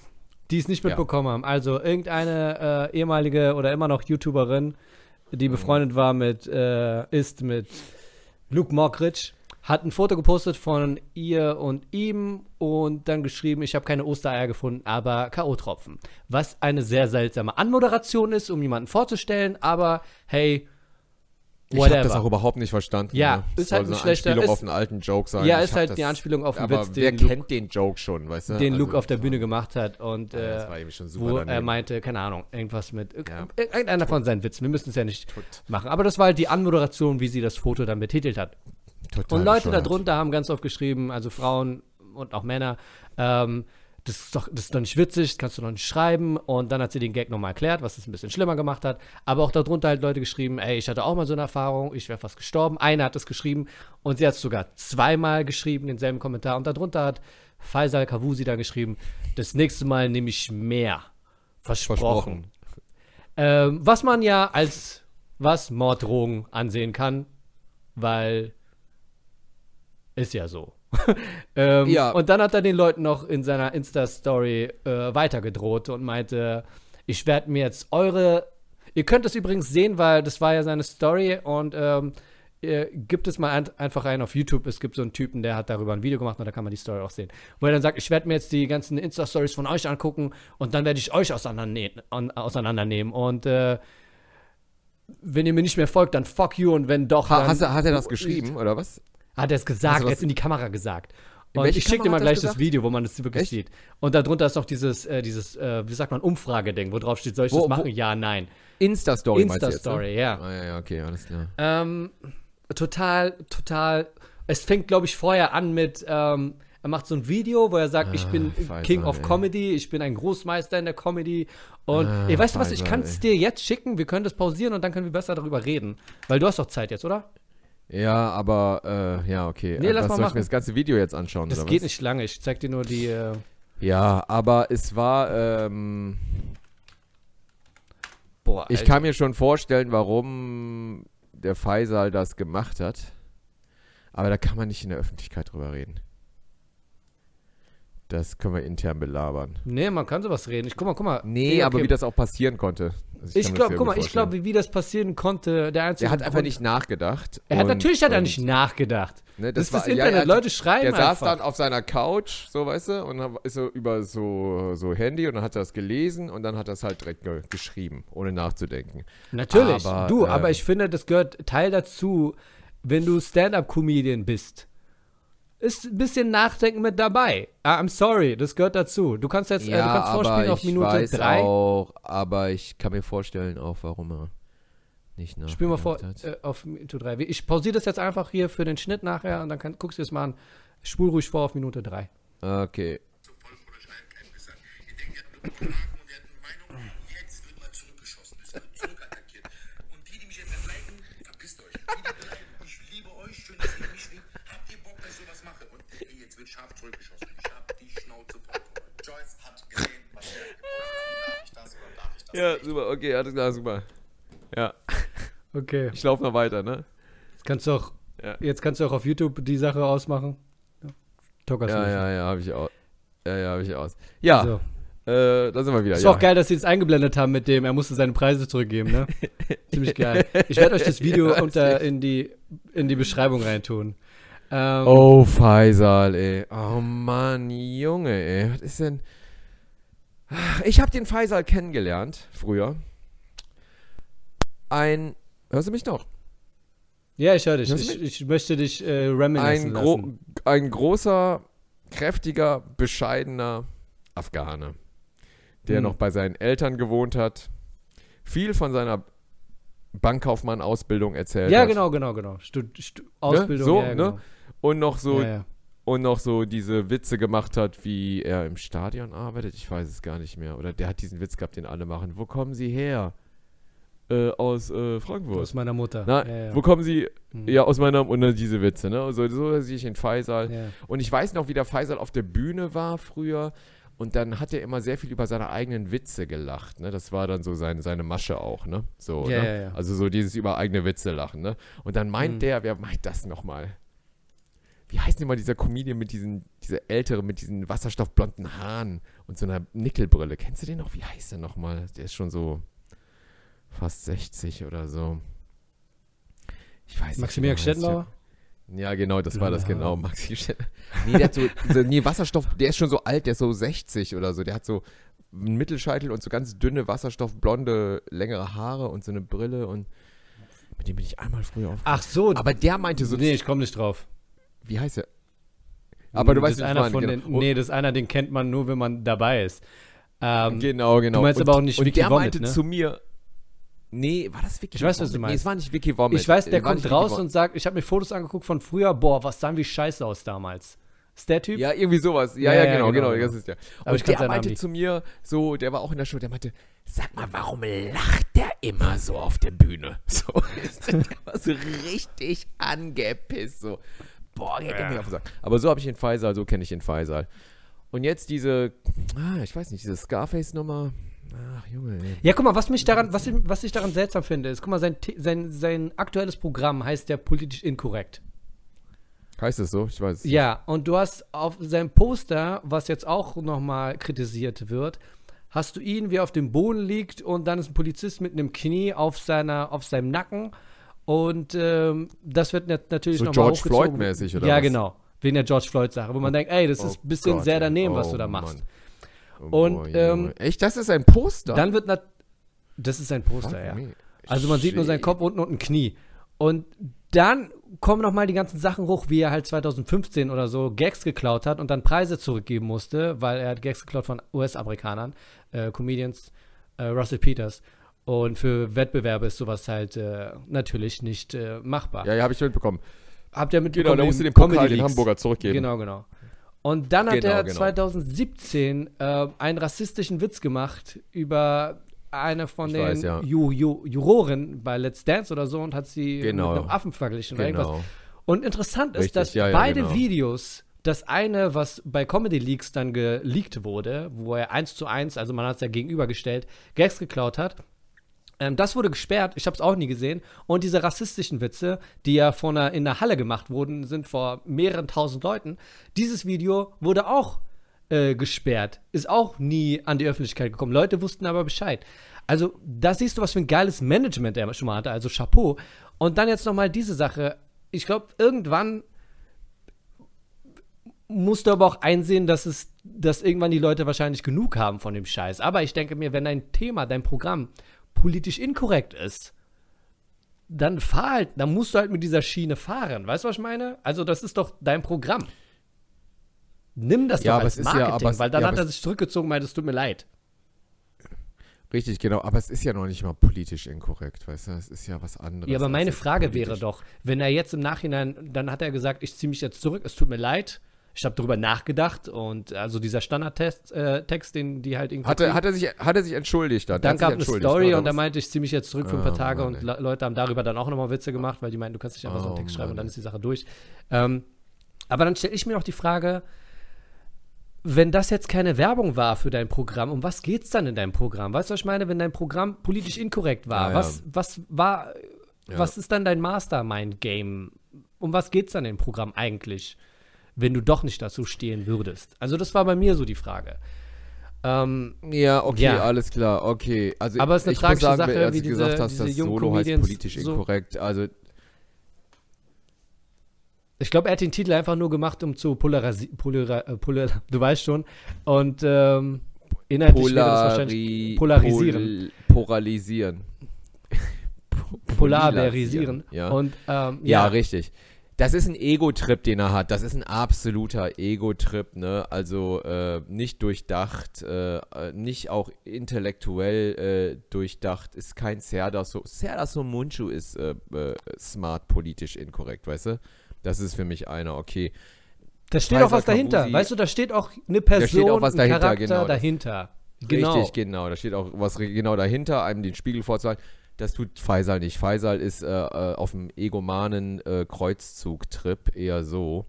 die es nicht Ja. mitbekommen haben. Also irgendeine äh, ehemalige oder immer noch YouTuberin, Mhm. die befreundet war mit, äh, ist mit Luke Mockridge, hat ein Foto gepostet von ihr und ihm und dann geschrieben, ich habe keine Ostereier gefunden, aber K.O.-Tropfen. Was eine sehr seltsame Anmoderation ist, um jemanden vorzustellen, aber hey, ich habe das auch überhaupt nicht verstanden. Ja, ne? ist halt ein eine schlechter- Anspielung ist- auf einen alten Joke sein. ja, ist halt das, die Anspielung auf den Aber Witz, wer den Luke, kennt den Joke schon, weißt du? den Luke Also, auf der Bühne gemacht hat und Ja, äh, schon super wo er daneben. meinte, keine Ahnung, irgendwas mit Ja. irgendeiner von seinen Witzen. Wir müssen es ja nicht Tot- machen. Aber das war halt die Anmoderation, wie sie das Foto dann betitelt hat. total Und Leute darunter haben ganz oft geschrieben, also Frauen und auch Männer, ähm, das ist, doch, das ist doch nicht witzig, das kannst du doch nicht schreiben. Und dann hat sie den Gag nochmal erklärt, was es ein bisschen schlimmer gemacht hat. Aber auch darunter halt Leute geschrieben, ey, ich hatte auch mal so eine Erfahrung, ich wäre fast gestorben. Einer hat es geschrieben und sie hat es sogar zweimal geschrieben, denselben Kommentar. Und darunter hat Faisal Kavusi da geschrieben, das nächste Mal nehme ich mehr. Versprochen. Versprochen. Ähm, was man ja als was Morddrohung ansehen kann, weil ist ja so. ähm, Ja. Und dann hat er den Leuten noch in seiner Insta-Story äh, weitergedroht und meinte, ich werde mir jetzt eure. Ihr könnt es übrigens sehen, weil das war ja seine Story und ähm, gibt es mal ein, einfach ein auf YouTube. Es gibt so einen Typen, der hat darüber ein Video gemacht und da kann man die Story auch sehen. Wo er dann sagt, ich werde mir jetzt die ganzen Insta-Stories von euch angucken und dann werde ich euch auseinandernehmen. an- auseinandernehmen. Und äh, wenn ihr mir nicht mehr folgt, dann fuck you und wenn doch, Ha, hast, hat er das geschrieben, oder was? Hat er es gesagt, du er hat es in die Kamera gesagt. Und ich schicke dir mal gleich das? Video, wo man das wirklich Echt? sieht. Und darunter ist noch dieses, äh, dieses äh, wie sagt man, Umfrageding, wo drauf steht, soll ich Wo- das wo- machen? Ja, nein. Insta-Story jetzt, Insta-Story, ne? ja. Ah, ja, ja, okay, alles klar. Ähm, total, total. Es fängt, glaube ich, vorher an mit, ähm, er macht so ein Video, wo er sagt, ich Ah, bin Faisal, King of ey. Comedy, ich bin ein Großmeister in der Comedy. Und Ah, ey, weißt du was, ich kann es dir jetzt schicken, wir können das pausieren und dann können wir besser darüber reden. Weil du hast doch Zeit jetzt, oder? Ja, aber, äh, ja, okay. Nee, äh, lass mal soll ich machen. mir das ganze Video jetzt anschauen, Das geht was? nicht lange, ich zeig dir nur die, äh, Ja, aber es war, ähm, boah, ich Alter. kann mir schon vorstellen, warum der Faisal das gemacht hat. Aber da kann man nicht in der Öffentlichkeit drüber reden. Das können wir intern belabern. Nee, man kann sowas reden. Ich guck mal, guck mal. Nee, Nee, aber okay. wie das auch passieren konnte. Also Ich das glaube, guck mal, ich glaube, wie, wie das passieren konnte, der einzige Der hat einfach Grund- nicht nachgedacht. Er hat und- natürlich hat er nicht nachgedacht. Ne, Das, ist das war- ja, Internet. er hat- Leute schreiben Der saß einfach. dann auf seiner Couch, so weißt du, und ist so über so, so Handy und dann hat er das gelesen und dann hat er es halt direkt ge geschrieben, ohne nachzudenken. Natürlich, Aber, du, äh, aber ich finde, das gehört Teil dazu, wenn du Stand-up-Comedian bist. Ist ein bisschen Nachdenken mit dabei. Ah, I'm sorry, das gehört dazu. Du kannst jetzt, äh, du kannst vorspielen auf ich Minute weiß 3. auch, aber ich kann mir vorstellen auch, warum er nicht nachgedacht Spiel mal vor, äh, auf Minute 3. Ich pausiere das jetzt einfach hier für den Schnitt nachher und dann kann, guckst du es mal an. Spul ruhig vor auf Minute 3. Okay. so voll vor der Scheinkenntnis sein. Ihr denkt, ihr habt eine gute Ahnung und ihr habt eine Meinung. Jetzt wird mal zurückgeschossen. Es wird zurückattackiert. Und die, die mich jetzt entleiten, verpisst euch. Die, die beleidigen, ich liebe euch, schön, dass ihr mich liebt. Habt ihr Bock, dass ich sowas mache? Und ey, jetzt wird scharf zurückgeschossen. Ich hab die Schnauze voll. Joyce hat gesehen, was er Darf ich das oder darf ich das Ja, nicht? super, okay, alles klar, super. Ja, Okay. ich laufe noch weiter, ne? Jetzt kannst du auch, Ja. jetzt kannst du auch auf YouTube die Sache ausmachen. Tokas Ja, ja, ja, habe ich aus. Ja, ja, habe ich aus. Ja, So. äh, da sind wir wieder. Ist ja. auch geil, dass sie es eingeblendet haben mit dem, er musste seine Preise zurückgeben, ne? Ziemlich geil. Ich werde euch das Video Ja, unter in die, in die Beschreibung reintun. Ähm, Oh, Faisal, ey. Oh Mann, Junge, ey. Was ist denn. Ich habe den Faisal kennengelernt, früher. Ein. Hörst du mich noch? Ja, ich höre dich. Ich, ich möchte dich äh, reminiscen Ein, gro lassen. ein großer, kräftiger, bescheidener Afghane, der Hm. noch bei seinen Eltern gewohnt hat, viel von seiner Bankkaufmann-Ausbildung erzählt Ja, hat. genau, genau, genau. Stud, Stu Ausbildung, So, ja, ne? Und noch so Ja, ja. und noch so diese Witze gemacht hat, wie er im Stadion arbeitet. Ich weiß es gar nicht mehr. Oder der hat diesen Witz gehabt, den alle machen. Wo kommen Sie her? Äh, aus äh, Frankfurt. Aus meiner Mutter. Na, ja. Wo kommen Sie? Hm. Ja, aus meiner und dann diese Witze, ne? So, so sehe ich in Faisal. Und ich weiß noch, wie der Faisal auf der Bühne war früher. Und dann hat er immer sehr viel über seine eigenen Witze gelacht, ne? Das war dann so sein, seine Masche auch, ne? So, Ja, ne? ja, ja. Also so dieses über eigene Witze lachen, ne? Und dann meint Mhm. der, wer meint das nochmal? Wie heißt denn mal dieser Comedian mit diesen, dieser ältere, mit diesen wasserstoffblonden Haaren und so einer Nickelbrille? Kennst du den noch? Wie heißt der nochmal? Der ist schon so fast 60 oder so. Ich weiß nicht. Maximilian wie der heißt. Stettenbauer? Ja, genau, das war das genau. Maxi Stettenbauer. Nee, der hat so, so, nee, Wasserstoff, der ist schon so alt, der ist so 60 oder so. Der hat so einen Mittelscheitel und so ganz dünne, wasserstoffblonde, längere Haare und so eine Brille und mit dem bin ich einmal früher auf. Ach so. Aber der meinte so, nee, ich komme nicht drauf. Wie heißt der? Aber du das weißt ist nicht, einer ich von meine, den, genau. Nee, das ist einer, den kennt man nur, wenn man dabei ist. Ähm, Genau, genau. Du meinst und, aber auch nicht und Vicky der Vomit, meinte ne? zu mir, nee, war das Vicky Ich weiß, was du Vomit? Nee, meinst. es war nicht Vicky Vomit. Ich weiß, der War kommt raus und sagt, ich habe mir Fotos angeguckt von früher, boah, was sahen wie scheiße aus damals. Ist der Typ? Ja, irgendwie sowas. Ja, Ja, ja, genau, genau, genau, genau. das ist der. Aber ich Und kann der meinte zu mir, so, der war auch in der Show, der meinte, sag mal, warum lacht der immer so auf der Bühne? So, der war so richtig angepisst, so. Boah, geht der mir auf den Sack. Aber so habe ich den Faisal, so kenne ich den Faisal. Und jetzt diese, ah, ich weiß nicht, diese Scarface-Nummer. Ach, Junge, ey. Ja, guck mal, was mich daran, was ich, was ich daran seltsam finde, ist, guck mal, sein, sein, sein aktuelles Programm heißt ja politisch inkorrekt. Heißt das so? Ich weiß es nicht. Ja, und du hast auf seinem Poster, was jetzt auch nochmal kritisiert wird, hast du ihn, wie er auf dem Boden liegt und dann ist ein Polizist mit einem Knie auf, seiner, auf seinem Nacken und ähm, das wird nat- natürlich So nochmal George. Floyd-mäßig, oder Ja, was? genau. Wegen der George Floyd-Sache, wo man denkt, ey, das Oh ist ein bisschen Gott, sehr daneben, was Oh, du da machst. Mann. Oh, Und, ähm, Echt, das ist ein Poster? Dann wird das ist sein Poster, Fuck ja. me. Also man sieht nur seinen Shit. Kopf unten und ein Knie. Und dann kommen noch mal die ganzen Sachen hoch, wie er halt 2015 oder so Gags geklaut hat und dann Preise zurückgeben musste, weil er hat Gags geklaut von US-Amerikanern, äh, Comedians, äh, Russell Peters. Und für Wettbewerbe ist sowas halt äh, natürlich nicht äh, machbar. Ja, ja, habe ich mitbekommen. Habt ihr Genau, mitbekommen? da im musst du den Comedy Pokal den? Hamburger zurückgeben. Genau, genau. Und dann hat Genau, er genau. 2017 äh, einen rassistischen Witz gemacht über eine von Ich den weiß, ja. Ju Ju Juroren bei Let's Dance oder so und hat sie Genau. mit einem Affen verglichen oder irgendwas. Genau. Und interessant ist, Richtig, dass ja, ja, beide genau. Videos, das eine, was bei Comedy Leaks dann geleakt wurde, wo er eins zu eins, also man hat es ja gegenübergestellt, Gags geklaut hat, ähm, das wurde gesperrt, ich habe es auch nie gesehen. Und diese rassistischen Witze, die ja von einer, in der Halle gemacht wurden, sind vor mehreren tausend Leuten. Dieses Video wurde auch äh, gesperrt, ist auch nie an die Öffentlichkeit gekommen. Leute wussten aber Bescheid. Also da siehst du, was für ein geiles Management er schon mal hatte, also Chapeau. Und dann jetzt nochmal diese Sache. Ich glaube, irgendwann musst du aber auch einsehen, dass es, dass irgendwann die Leute wahrscheinlich genug haben von dem Scheiß. Aber ich denke mir, wenn dein Thema, dein Programm politisch inkorrekt ist, dann fahr halt, dann musst du halt mit dieser Schiene fahren. Weißt du, was ich meine? Also, das ist doch dein Programm. Nimm das Ja, doch aber als es ist ja- Marketing, aber es- weil dann ja, hat er sich zurückgezogen und meint, es tut mir leid. Richtig, genau. Aber es ist ja noch nicht mal politisch inkorrekt, weißt du? Es ist ja was anderes. Ja, aber meine Frage wäre doch, wenn er jetzt im Nachhinein, dann hat er gesagt, ich ziehe mich jetzt zurück, es tut mir leid. Ich habe darüber nachgedacht und also dieser Standardtext, äh, Text, den die halt irgendwie. Hat er, hat, er sich, hat er sich entschuldigt dann? dann gab sich eine Story und was? meinte, ich ziehe mich jetzt zurück für ein paar Ah, Tage Mann, und. Le Leute haben darüber dann auch nochmal Witze gemacht, weil die meinten, du kannst nicht einfach so einen Oh, Text schreiben und Mann, dann ist die Sache durch. Ähm, aber dann stelle ich mir noch die Frage, wenn das jetzt keine Werbung war für dein Programm, um was geht's dann in deinem Programm? Weißt du, was ich meine, wenn dein Programm politisch inkorrekt war? Ja, ja. Was, was war, Ja. was ist dann dein Mastermind-Game? Um was geht's dann im Programm eigentlich, wenn du doch nicht dazu stehen würdest? Also das war bei mir so die Frage. Ähm, Ja, okay, Ja. alles klar, okay. Also Aber es ist eine ich tragische sagen, Sache, als wie du gesagt hast, das Solo heißt politisch so- inkorrekt. Also Ich glaube, er hat den Titel einfach nur gemacht, um zu polarisi polar äh, polar du weißt schon. Und ähm, inhaltlich wäre das wahrscheinlich Polari polarisieren. Pol polarisieren. polarisieren. Ja. Und ähm, ja. ja, richtig. Das ist ein Ego-Trip, den er hat. Das ist ein absoluter Ego-Trip, ne? Also äh, nicht durchdacht, äh, äh, nicht auch intellektuell äh, durchdacht. Ist kein Serdar so. Serdar Somuncu ist äh, äh, smart politisch inkorrekt, weißt du? Das ist für mich einer, okay. Da steht Faisal auch was dahinter. Kabusi- Weißt du, da steht auch eine Person, steht auch was ein dahinter, Charakter genau. Dahinter. Genau. Richtig, genau. Da steht auch was genau dahinter, einem den Spiegel vorzuhalten. Das tut Faisal nicht. Faisal ist äh, äh, auf dem egomanen äh, Kreuzzug-Trip eher so.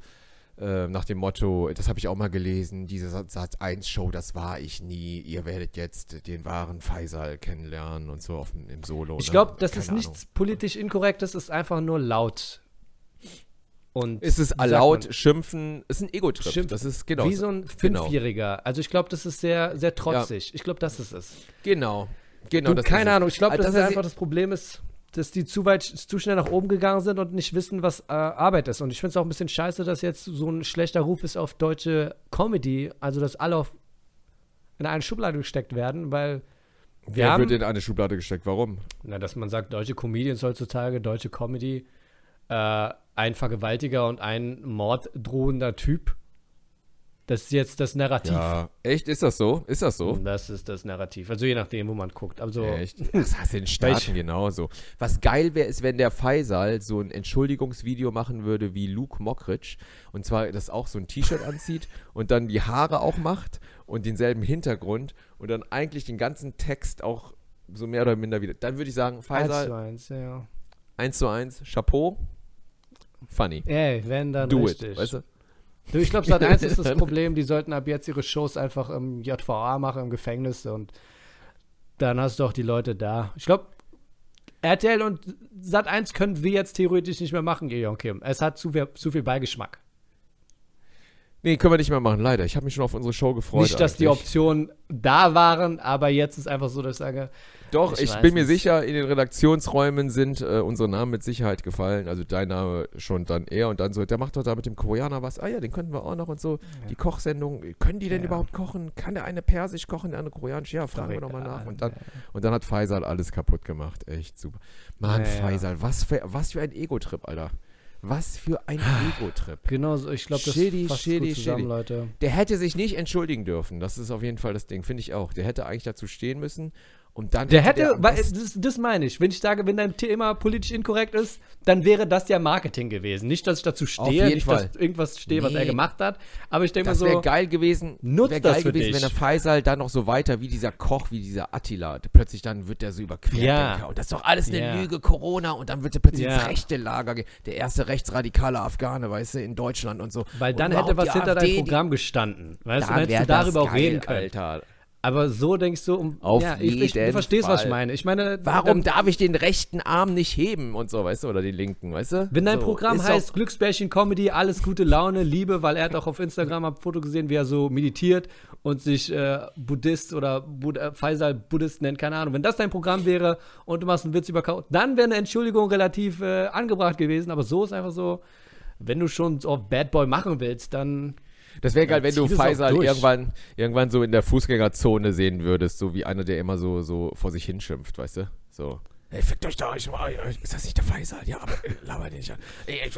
Äh, nach dem Motto, das habe ich auch mal gelesen, diese Satz 1 Show, das war ich nie. Ihr werdet jetzt den wahren Faisal kennenlernen und so auf, dem- im Solo. Ich ne? glaube, das Keine ist Ahnung. nichts politisch Inkorrektes, ist einfach nur laut. Und Es ist laut, man? schimpfen, ist ein Ego-Trip. Schimpf- Das ist genau. Wie so ein genau. Fünfjähriger. Also ich glaube, das ist sehr, sehr trotzig. Ich glaube, das ist es. Genau. Genau, Du, das keine. Ahnung, ich glaube, Also, das dass ist einfach das Problem ist, dass die zu weit, zu schnell nach oben gegangen sind und nicht wissen, was äh, Arbeit ist. Und ich finde es auch ein bisschen scheiße, dass jetzt so ein schlechter Ruf ist auf deutsche Comedy, also dass alle auf, in eine Schublade gesteckt werden, weil wir Wer haben, wird in eine Schublade gesteckt? Warum? na, dass man sagt, deutsche Comedians heutzutage, deutsche Comedy, äh, ein Vergewaltiger und ein morddrohender Typ. Das ist jetzt das Narrativ. Ja. Echt? Ist das so? Ist das so? Das ist das Narrativ. Also je nachdem, wo man guckt. Also, Echt? Das hast du in den Staaten genauso. Was geil wäre, ist, wenn der Faisal so ein Entschuldigungsvideo machen würde wie Luke Mockridge. Und zwar, das auch so ein T-Shirt anzieht und dann die Haare auch macht und denselben Hintergrund und dann eigentlich den ganzen Text auch so mehr oder minder wieder. Dann würde ich sagen, eins zu Faisal, eins, ja. 1 zu 1, Chapeau, funny. Ey, wenn dann Do richtig. it, weißt du? Du, ich glaube, Sat 1 ist das Problem, die sollten ab jetzt ihre Shows einfach im JVA machen, im Gefängnis und dann hast du auch die Leute da. Ich glaube, RTL und Sat 1 können wir jetzt theoretisch nicht mehr machen, Gideon Kim. Es hat zu viel, zu viel Beigeschmack. Nee, können wir nicht mehr machen, leider. Ich habe mich schon auf unsere Show gefreut. nicht, dass die eigentlich. Optionen da waren, aber jetzt ist einfach so, dass ich sage, Doch, Ich ich, bin mir sicher, in den Redaktionsräumen sind äh, unsere Namen mit Sicherheit gefallen. Also dein Name schon dann er und dann so, der macht doch da mit dem Koreaner was. Ah ja, den könnten wir auch noch und so. Die Kochsendung, können die denn Ja. überhaupt kochen? Kann der eine Persisch kochen, der andere Koreanisch? Ja, fragen wir doch mal egal, nach. Und dann, und dann hat Faisal alles kaputt gemacht. Echt super. Mann, Ja, ja. Faisal, was für, was für ein Ego-Trip, Alter. Was für ein Ego-Trip. genau so, ich glaube, das Shitty, fasst shitty, gut zusammen, shitty. Leute. Der hätte sich nicht entschuldigen dürfen. Das ist auf jeden Fall das Ding, finde ich auch. Der hätte eigentlich dazu stehen müssen. Und dann Der hätte, am weil, das, das meine ich. Wenn ich sage, wenn dein Thema politisch inkorrekt ist, dann wäre das ja Marketing gewesen. Nicht, dass ich dazu stehe, nicht, Fall. dass irgendwas stehe, was Nee. er gemacht hat. Aber ich denke mir Das wäre so, geil gewesen. nutzt das geil für gewesen, dich. wenn der Faisal dann noch so weiter wie dieser Koch, wie dieser Attila. Plötzlich dann wird der so über Querdenker. Ja. Und das ist doch alles eine Ja. Lüge, Corona. Und dann wird er plötzlich Ja. ins rechte Lager gehen. Der erste rechtsradikale Afghane, weißt du, in Deutschland und so. weil und dann hätte überhaupt was hinter AfD, deinem Programm gestanden. Weißt du, Da dann hättest wär du darüber das auch reden geil, können. Alter. Aber so denkst du, um, Auf ja, ich, ich, du verstehst, was ich Fall. meine. Ich meine, Warum dann, darf ich den rechten Arm nicht heben und so, weißt du, oder den linken, weißt du? wenn dein so, Programm heißt Glücksbärchen Comedy, alles gute Laune, Liebe, weil er hat auch auf Instagram ein Foto gesehen, wie er so meditiert und sich äh, Buddhist oder Bud äh, Faisal Buddhist nennt, keine Ahnung. Wenn das dein Programm wäre und du machst einen Witz über Kau dann wäre eine Entschuldigung relativ äh, angebracht gewesen. Aber so ist einfach so, wenn du schon so Bad Boy machen willst, dann Das wäre geil, Ja, wenn du durch. irgendwann, irgendwann so in der Fußgängerzone sehen würdest, so wie einer, der immer so, so vor sich hinschimpft, weißt du? So. Ey, fickt euch da, ich, ist das nicht der Faisal? Ja, aber äh, laber den nicht an. Ey, ich,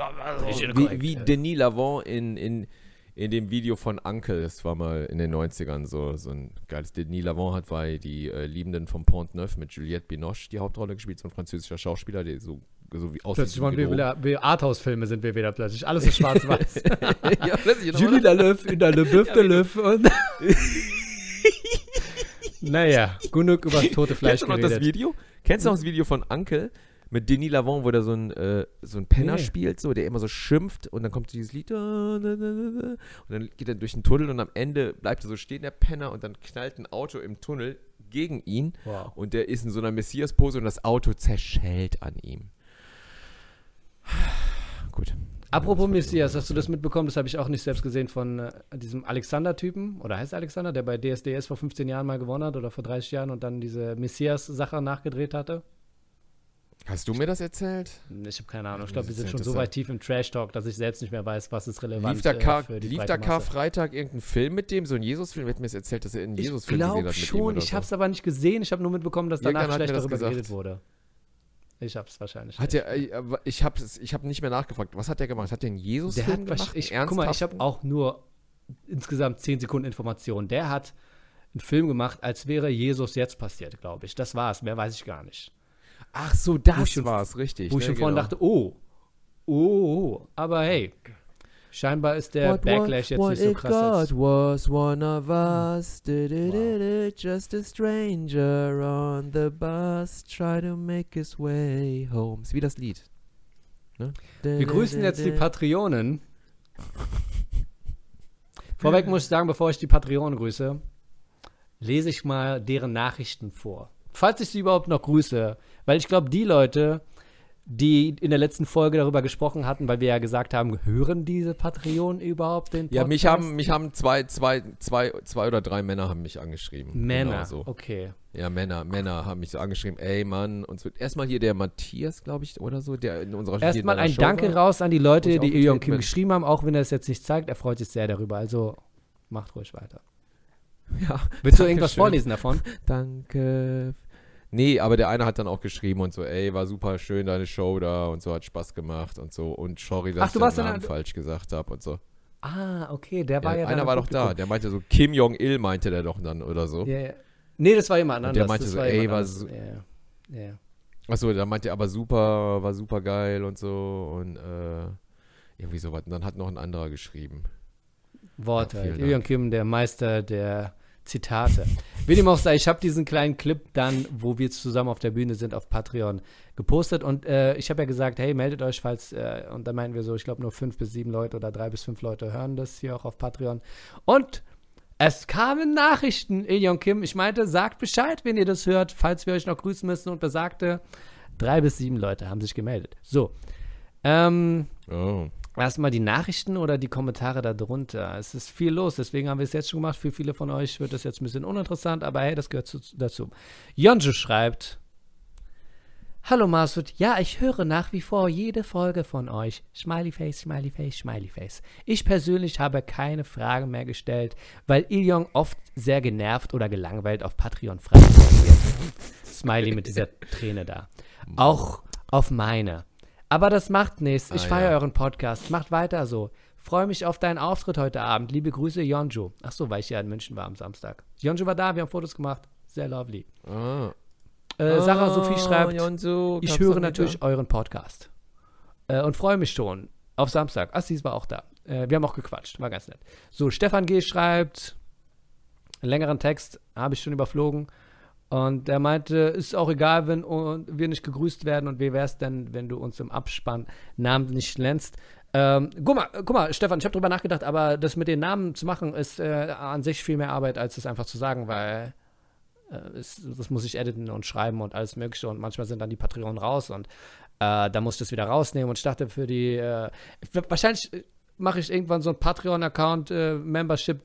Nicht wie, wie. Denis Lavant in, in, in dem Video von Uncle, das war mal in den 90ern so, so ein geiles. Denis Lavant hat bei die äh, Liebenden vom Pont Neuf mit Juliette Binoche die Hauptrolle gespielt, so ein französischer Schauspieler, der so, so wie aussieht. plötzlich waren wir wieder, wie Arthouse-Filme sind wir wieder plötzlich. Alles ist schwarz-weiß. ja, plötzlich, Julie Lalöff in der Le Boeuf de Löff und. naja, genug über das tote Fleisch Kennst du noch das. Video? Kennst du noch das Video von Uncle mit Denis Lavant, wo der so ein, äh, so ein Penner Nee. spielt, so, der immer so schimpft und dann kommt dieses Lied und dann geht er durch den Tunnel und am Ende bleibt er so stehen, der Penner, und dann knallt ein Auto im Tunnel gegen ihn Wow. und der ist in so einer Messias-Pose und das Auto zerschellt an ihm. Gut. Apropos Messias, hast du das mitbekommen? Das habe ich auch nicht selbst gesehen von äh, diesem Alexander-Typen. Oder heißt er Alexander, der bei DSDS vor 15 Jahren mal gewonnen hat oder vor 30 Jahren und dann diese Messias-Sache nachgedreht hatte? Hast du mir das erzählt? Ich habe keine Ahnung. Ich glaube, wir sind schon so weit tief im Trash-Talk, dass ich selbst nicht mehr weiß, was ist relevant Lief da, äh, für die lief da. Karfreitag irgendein Film mit dem, so ein Jesus-Film? Wer hat mir das erzählt, dass er einen Ich Jesus-Film gesehen hat glaube mit ihm schon, ich habe es aber nicht gesehen. Ich habe nur mitbekommen, dass danach schlecht darüber gesagt. geredet wurde. Ich hab's wahrscheinlich. Hat der, äh, aber ich habe ich hab nicht mehr nachgefragt. Was hat der gemacht? Hat der einen Jesus der hat gemacht? ich, guck mal, ich habe ernsthaften? auch nur insgesamt 10 Sekunden Informationen. Der hat einen Film gemacht, als wäre Jesus jetzt passiert, glaube ich. Das war's, mehr weiß ich gar nicht. Ach so, das war's, richtig. Wo ich ne, schon vorhin genau. dachte, oh, oh, aber hey, scheinbar ist der Backlash jetzt nicht so krass. Was one of us. Just a stranger on the bus. Try to make his way home. Ist wie das Lied. Ne? Wir grüßen jetzt die Patreonen. Vorweg muss ich sagen, bevor ich die Patreonen grüße, lese ich mal deren Nachrichten vor. Falls ich sie überhaupt noch grüße. Weil ich glaube, die Leute, die in der letzten Folge darüber gesprochen hatten, weil wir ja gesagt haben, hören diese Patreonen überhaupt den Podcast? Ja, mich haben, mich haben zwei, zwei, zwei, zwei oder drei Männer haben mich angeschrieben. Männer, Genau so. okay. Ja, Männer, Männer haben mich so angeschrieben. Ey, Mann. Und so. Erstmal hier der Matthias, glaube ich, oder so, der in unserer Erstmal ein Show Danke war. raus an die Leute, die Ilion Kim geschrieben haben, auch wenn er es jetzt nicht zeigt. Er freut sich sehr darüber. Also macht ruhig weiter. Ja, Willst du irgendwas Dankeschön. vorlesen davon? danke. Nee, aber der eine hat dann auch geschrieben und so, ey, war super schön deine Show da und so, hat Spaß gemacht und so. Und sorry, dass Ach, ich den Namen falsch gesagt habe und so. Ah, okay, der Ja, war ja, dann einer war doch da, der meinte so, Kim Jong-il meinte der doch dann oder so. Ja, ja. Nee, das war jemand Und anders. der meinte das so, war ey, war so- Ja, ja. Achso, da meinte er aber super, war super geil und so und äh, irgendwie sowas. Und dann hat noch ein anderer geschrieben. Wort Ja, halt. Kim, der Meister der Zitate. Wie dem auch sei, ich habe diesen kleinen Clip dann, wo wir zusammen auf der Bühne sind, auf Patreon gepostet und äh, ich habe ja gesagt, hey, meldet euch, falls, äh, und da meinten wir so, ich glaube nur fünf bis sieben Leute oder drei bis fünf Leute hören das hier auch auf Patreon. Und es kamen Nachrichten, Ilion Kim. Ich meinte, sagt Bescheid, wenn ihr das hört, falls wir euch noch grüßen müssen. Und besagte, drei bis sieben Leute haben sich gemeldet. So. Ähm, Oh. Erstmal die Nachrichten oder die Kommentare darunter. Es ist viel los, deswegen haben wir es jetzt schon gemacht. Für viele von euch wird das jetzt ein bisschen uninteressant, aber hey, das gehört zu, dazu. Jonju schreibt: Hallo Masud, ja, ich höre nach wie vor jede Folge von euch. Smiley Face, Smiley Face, Smiley Face. Ich persönlich habe keine Fragen mehr gestellt, weil Ilyong oft sehr genervt oder gelangweilt auf Patreon Fragen reagiert. Smiley mit dieser Träne da. Auch auf meine. Aber das macht nichts. Ich Ah, feiere ja. euren Podcast. Macht weiter so. Freue mich auf deinen Auftritt heute Abend. Liebe Grüße, Jonju. Ach so, weil ich ja in München war am Samstag. Jonju war da, wir haben Fotos gemacht. Sehr lovely. Ah. Äh, Sarah Ah, Sophie schreibt, Jonsu, ich höre natürlich wieder? euren Podcast. Äh, und freue mich schon auf Samstag. Assis war auch da. Äh, wir haben auch gequatscht. War ganz nett. So, Stefan G. schreibt, einen längeren Text habe ich schon überflogen. Und er meinte, ist auch egal, wenn wir nicht gegrüßt werden. Und wie wäre es denn, wenn du uns im Abspann namentlich nennst? Ähm, guck, mal, guck mal, Stefan, ich habe drüber nachgedacht, aber das mit den Namen zu machen, ist äh, an sich viel mehr Arbeit, als es einfach zu sagen, weil äh, es, das muss ich editen und schreiben und alles Mögliche. Und manchmal sind dann die Patreonen raus und äh, da muss ich das wieder rausnehmen. Und ich dachte, für die, äh, wahrscheinlich mache ich irgendwann so ein Patreon-Account, äh,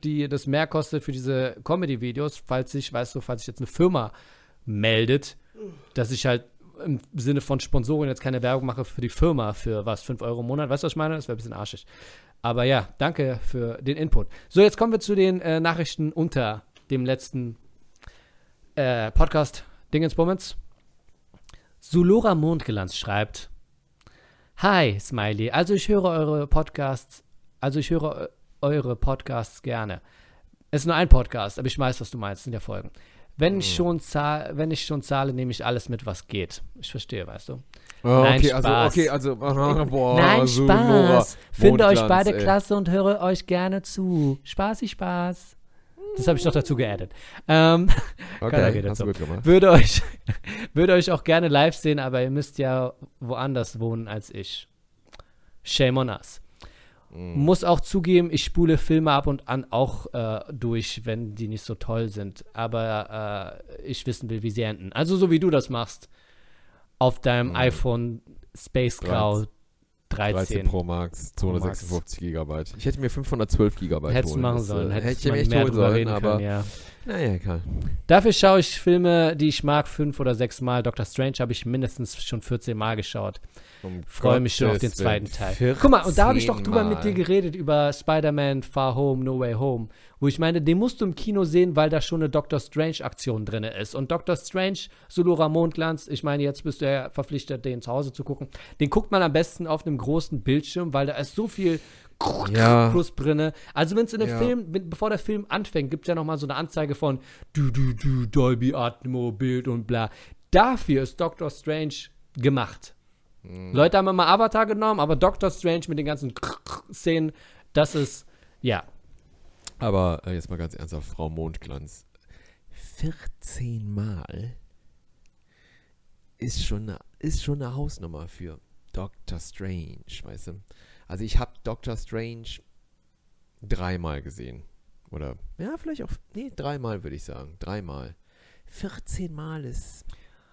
die das mehr kostet für diese Comedy-Videos, falls ich, weißt du, falls sich jetzt eine Firma meldet, dass ich halt im Sinne von Sponsoren jetzt keine Werbung mache für die Firma für was, 5 Euro im Monat. Weißt du, was ich meine? Das wäre ein bisschen arschig. Aber ja, danke für den Input. So, jetzt kommen wir zu den äh, Nachrichten unter dem letzten äh, Podcast Dingensbummens. Sulora Mondglanz schreibt: Hi, Smiley. Also ich höre eure Podcasts, also ich höre eu- eure Podcasts gerne. Es ist nur ein Podcast, aber ich weiß, was du meinst, es sind ja Folgen. Wenn ich schon zahle, wenn ich schon zahle, nehme ich alles mit, was geht. Ich verstehe, weißt du. Oh, Nein, okay, also, Spaß. okay, also, boah, Nein, so Spaß. Finde euch beide ey. klasse und höre euch gerne zu. Spaßig Spaß. Das habe ich noch dazu geaddet. Ähm, Okay, hast du gut gemacht. würde euch, würde euch auch gerne live sehen, aber ihr müsst ja woanders wohnen als ich. Shame on us. Mhm. Muss auch zugeben, ich spule Filme ab und an auch äh, durch, wenn die nicht so toll sind. Aber äh, ich wissen will, wie sie enden. Also so wie du das machst. Auf deinem Mhm. iPhone Space Grau 13. 13 Pro Max, 256 Gigabyte. Ich hätte mir 512 Gigabyte Hättest du holen machen müssen. sollen. Hätte Hättest ich mir man echt mehr holen drüber sollen, reden aber können, ja. Naja, Karl. Dafür schaue ich Filme, die ich mag, fünf oder sechs Mal. Doctor Strange habe ich mindestens schon 14 Mal geschaut. Um Freue mich schon auf den zweiten. Teil. Guck mal, und da habe ich doch 14 drüber mit Mal. dir geredet, über Spider-Man Far Home, No Way Home. Wo ich meine, den musst du im Kino sehen, weil da schon eine Doctor Strange-Aktion drin ist. Und Doctor Strange, Solora Mondglanz, ich meine, jetzt bist du ja verpflichtet, den zu Hause zu gucken. Den guckt man am besten auf einem großen Bildschirm, weil da ist so viel Ja. Plus drinne. Also wenn es in dem Ja. Film, wenn, bevor der Film anfängt, gibt es ja noch mal so eine Anzeige von du, du, du, Dolby Atmo, Bild und bla. Dafür ist Doctor Strange gemacht. Hm. Leute haben immer Avatar genommen, aber Doctor Strange mit den ganzen Szenen, das ist, ja. Aber äh, jetzt mal ganz ernsthaft, Frau Mondglanz. 14 Mal ist schon eine, ist schon eine Hausnummer für Doctor Strange, weißt du? Also ich habe Doctor Strange dreimal gesehen. Oder, ja, vielleicht auch, nee, dreimal würde ich sagen. Dreimal. 14 Mal ist.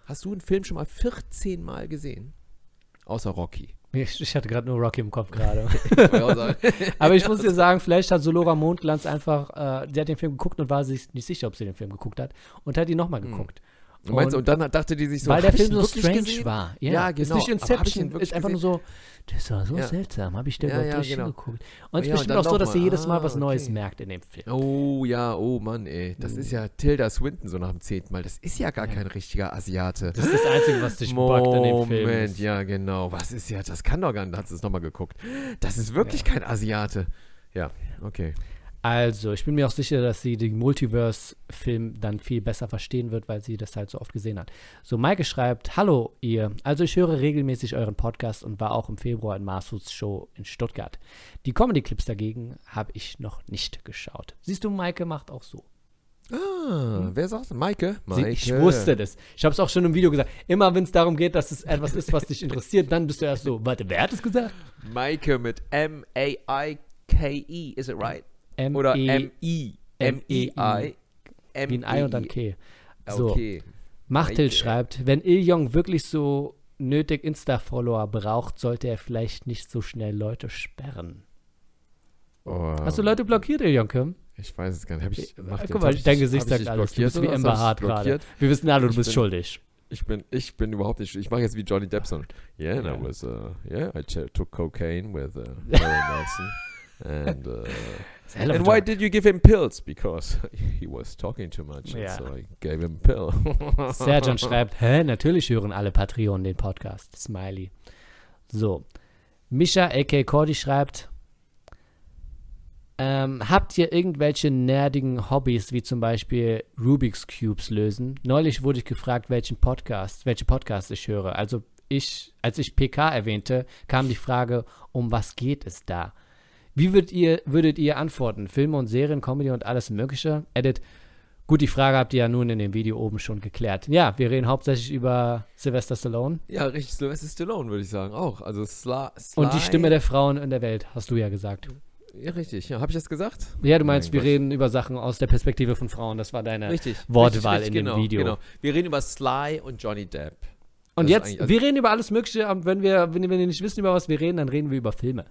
Hast du einen Film schon mal 14 Mal gesehen? Außer Rocky. Ich, ich hatte gerade nur Rocky im Kopf gerade. Aber ich muss dir sagen, vielleicht hat Solora Mondglanz einfach, äh, sie hat den Film geguckt und war sich nicht sicher, ob sie den Film geguckt hat. Und hat ihn nochmal geguckt. Und, meinst, du, Und- dann dachte die sich so, weil der Film so strange gesehen? war. Ja, Ja, Ist genau. nicht ich ihn Inception, ist einfach nur gesehen? so, das war so Ja. seltsam. Habe ich da Ja, überhaupt ja, nicht genau. hingeguckt. Und es ist Ja, bestimmt auch so, dass sie jedes Mal Ah, was Neues okay. merkt in dem Film. Oh ja, oh Mann, ey. Das ist ja Tilda Swinton so nach dem zehnten Mal. Das ist ja gar kein richtiger Asiate. Das ist das Einzige, was dich buggt in dem Film. Moment, ja, genau. Was ist ja, das kann doch gar nicht. Hast du es nochmal geguckt? Das ist wirklich kein Asiate. Ja, okay. Also, ich bin mir auch sicher, dass sie den Multiverse-Film dann viel besser verstehen wird, weil sie das halt so oft gesehen hat. So, Maike schreibt, Hallo ihr, also ich höre regelmäßig euren Podcast und war auch im Februar in Marsuds Show in Stuttgart. Die Comedy-Clips dagegen habe ich noch nicht geschaut. Siehst du, Maike macht auch so. Ah, wer sagt Maike? Maike. ich wusste das. Ich habe es auch schon im Video gesagt. Immer wenn es darum geht, dass es etwas ist, was dich interessiert, dann bist du erst so, warte, wer hat es gesagt? Maike mit M-A-I-K-E, is it right? M Oder E M-I. M-E-I. wie ein Ei und dann K. So. Okay. Machtel Maike. schreibt, wenn Iljong wirklich so nötig Insta-Follower braucht, sollte er vielleicht nicht so schnell Leute sperren. Oh, Hast du Leute blockiert, Iljong Kim? Ich weiß es gar nicht. Hab ich, macht Guck jetzt- mal, dein Gesicht sagt alles. Du blockiert bist wie ich Hart gerade. Wir wissen alle, du Ich bist bin- schuldig. Ich bin, ich bin überhaupt nicht. Ich mache jetzt wie Johnny Depp so. Yeah, and Ja. I was, uh, yeah, I took cocaine with uh, Marilyn Manson. And, uh, And why did you give him pills? Because he was talking too much. Ja. And so I gave him a pill. Serjan schreibt, hä, natürlich hören alle Patreon den Podcast. Smiley. So. Misha, a.k. Cordy, schreibt, ähm, habt ihr irgendwelche nerdigen Hobbys, wie zum Beispiel Rubik's Cubes lösen? Neulich wurde ich gefragt, welchen Podcast, welche Podcasts ich höre. Also ich, als ich PK erwähnte, kam die Frage, um was geht es da? Wie würdet ihr, würdet ihr antworten? Filme und Serien, Comedy und alles Mögliche? Edit, Gut, die Frage habt ihr ja nun in dem Video oben schon geklärt. Ja, wir reden hauptsächlich über Sylvester Stallone ja, richtig. Sylvester Stallone würde ich sagen auch. Also Sly, und die Sly- Stimme der Frauen in der Welt, hast du ja gesagt. Ja, richtig. Ja, habe ich das gesagt? Ja, du meinst, Mein wir reden über Sachen aus der Perspektive von Frauen. Das war deine Richtig. Wortwahl richtig, in dem genau, Video. Genau. Wir reden über Sly und Johnny Depp. Und Das jetzt, also- wir reden über alles Mögliche, wenn wir, wenn wir nicht wissen, über was wir reden, dann reden wir über Filme.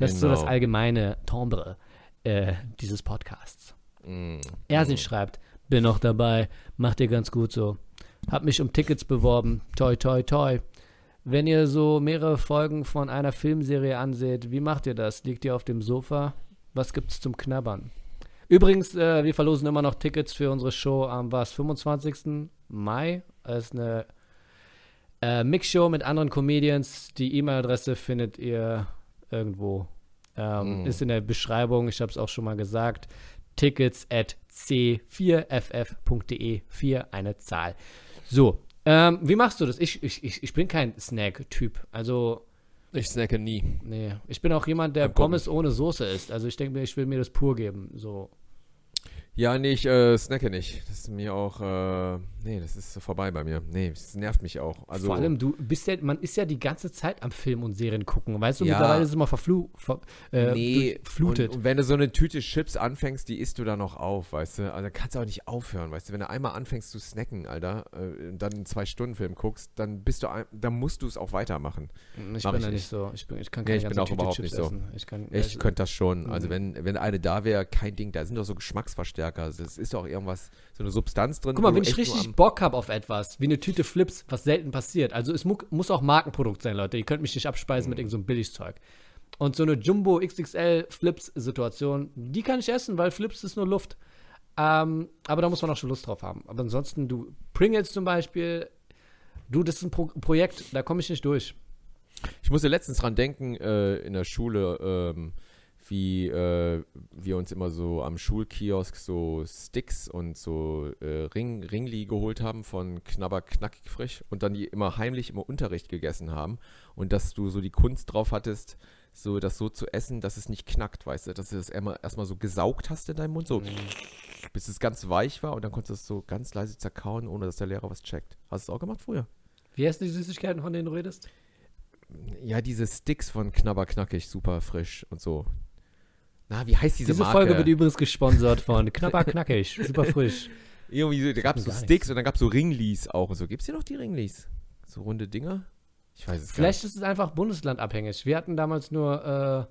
Das ist so das Genau. allgemeine Timbre äh, dieses Podcasts. Mm. Ersin schreibt, bin noch dabei, macht ihr ganz gut so. Hab mich um Tickets beworben, toi toi toi. Wenn ihr so mehrere Folgen von einer Filmserie anseht, wie macht ihr das? Liegt ihr auf dem Sofa? Was gibt's zum Knabbern? Übrigens, äh, wir verlosen immer noch Tickets für unsere Show am was, 25. Mai. Das ist eine äh, Mixshow mit anderen Comedians. Die E-Mail-Adresse findet ihr irgendwo. Ähm, Mm. Ist in der Beschreibung, ich habe es auch schon mal gesagt. Tickets at c4ff.de. 4 eine Zahl. So, ähm, wie machst du das? Ich, ich, ich, ich bin kein Snack-Typ. Also, Ich snacke nie. nee. Ich bin auch jemand, der. Pommes ohne Soße isst. Also, ich denke mir, ich will mir das pur geben. So. Ja, nee, ich äh, snacke nicht. Das ist mir auch, äh, nee, das ist vorbei bei mir. Nee, das nervt mich auch. Also, Vor allem, du bist ja, man ist ja die ganze Zeit am Film und Serien gucken. Weißt du, Ja. mittlerweile ist es immer verflu ver, äh, nee, flutet. Und, und wenn du so eine Tüte Chips anfängst, die isst du dann noch auf, weißt du? Also kannst du auch nicht aufhören, weißt du? Wenn du einmal anfängst zu snacken, Alter, äh, und dann einen Zwei-Stunden-Film guckst, dann bist du, ein, dann musst du es auch weitermachen. ich mach bin ich da nicht. so. Ich, bin, ich kann Nee, keine ich bin auch Tüte überhaupt Chips nicht so. essen. Ich kann, Ich könnte das schon. Also Mhm. wenn, wenn eine da wäre, kein Ding, da sind doch so Geschmacksverstärker Geschmacksverstärker. Also Es ist doch irgendwas, so eine Substanz drin. Guck mal, wenn ich richtig Bock habe auf etwas, wie eine Tüte Flips, was selten passiert. Also es mu muss auch Markenprodukt sein, Leute. Ihr könnt mich nicht abspeisen mit Mhm. irgendeinem so Billigzeug. Und so eine Jumbo XXL Flips-Situation, die kann ich essen, weil Flips ist nur Luft. Ähm, aber da muss man auch schon Lust drauf haben. Aber ansonsten, du, Pringles zum Beispiel, du, das ist ein Pro Projekt, da komme ich nicht durch. Ich musste letztens dran denken, äh, in der Schule, ähm, wie äh, wir uns immer so am Schulkiosk so Sticks und so äh, Ring, Ringli geholt haben von Knabber Knackig Frisch und dann die immer heimlich im Unterricht gegessen haben und dass du so die Kunst drauf hattest, so das so zu essen, dass es nicht knackt, weißt du, dass du das erstmal, erstmal so gesaugt hast in deinem Mund, so bis es ganz weich war und dann konntest du es so ganz leise zerkauen, ohne dass der Lehrer was checkt. Hast du es auch gemacht früher? Wie heißen die Süßigkeiten, von denen du redest? Ja, diese Sticks von Knabber Knackig, super frisch und so. Na, wie heißt diese, Diese Marke? Folge wird übrigens gesponsert von Knapper Knackig, super frisch. Irgendwie so, da gab es so Sticks und dann gab es so Ringlis auch und so. Gibt es hier noch die Ringlis? So runde Dinger? Ich weiß es Vielleicht ist es einfach bundeslandabhängig. Wir hatten damals nur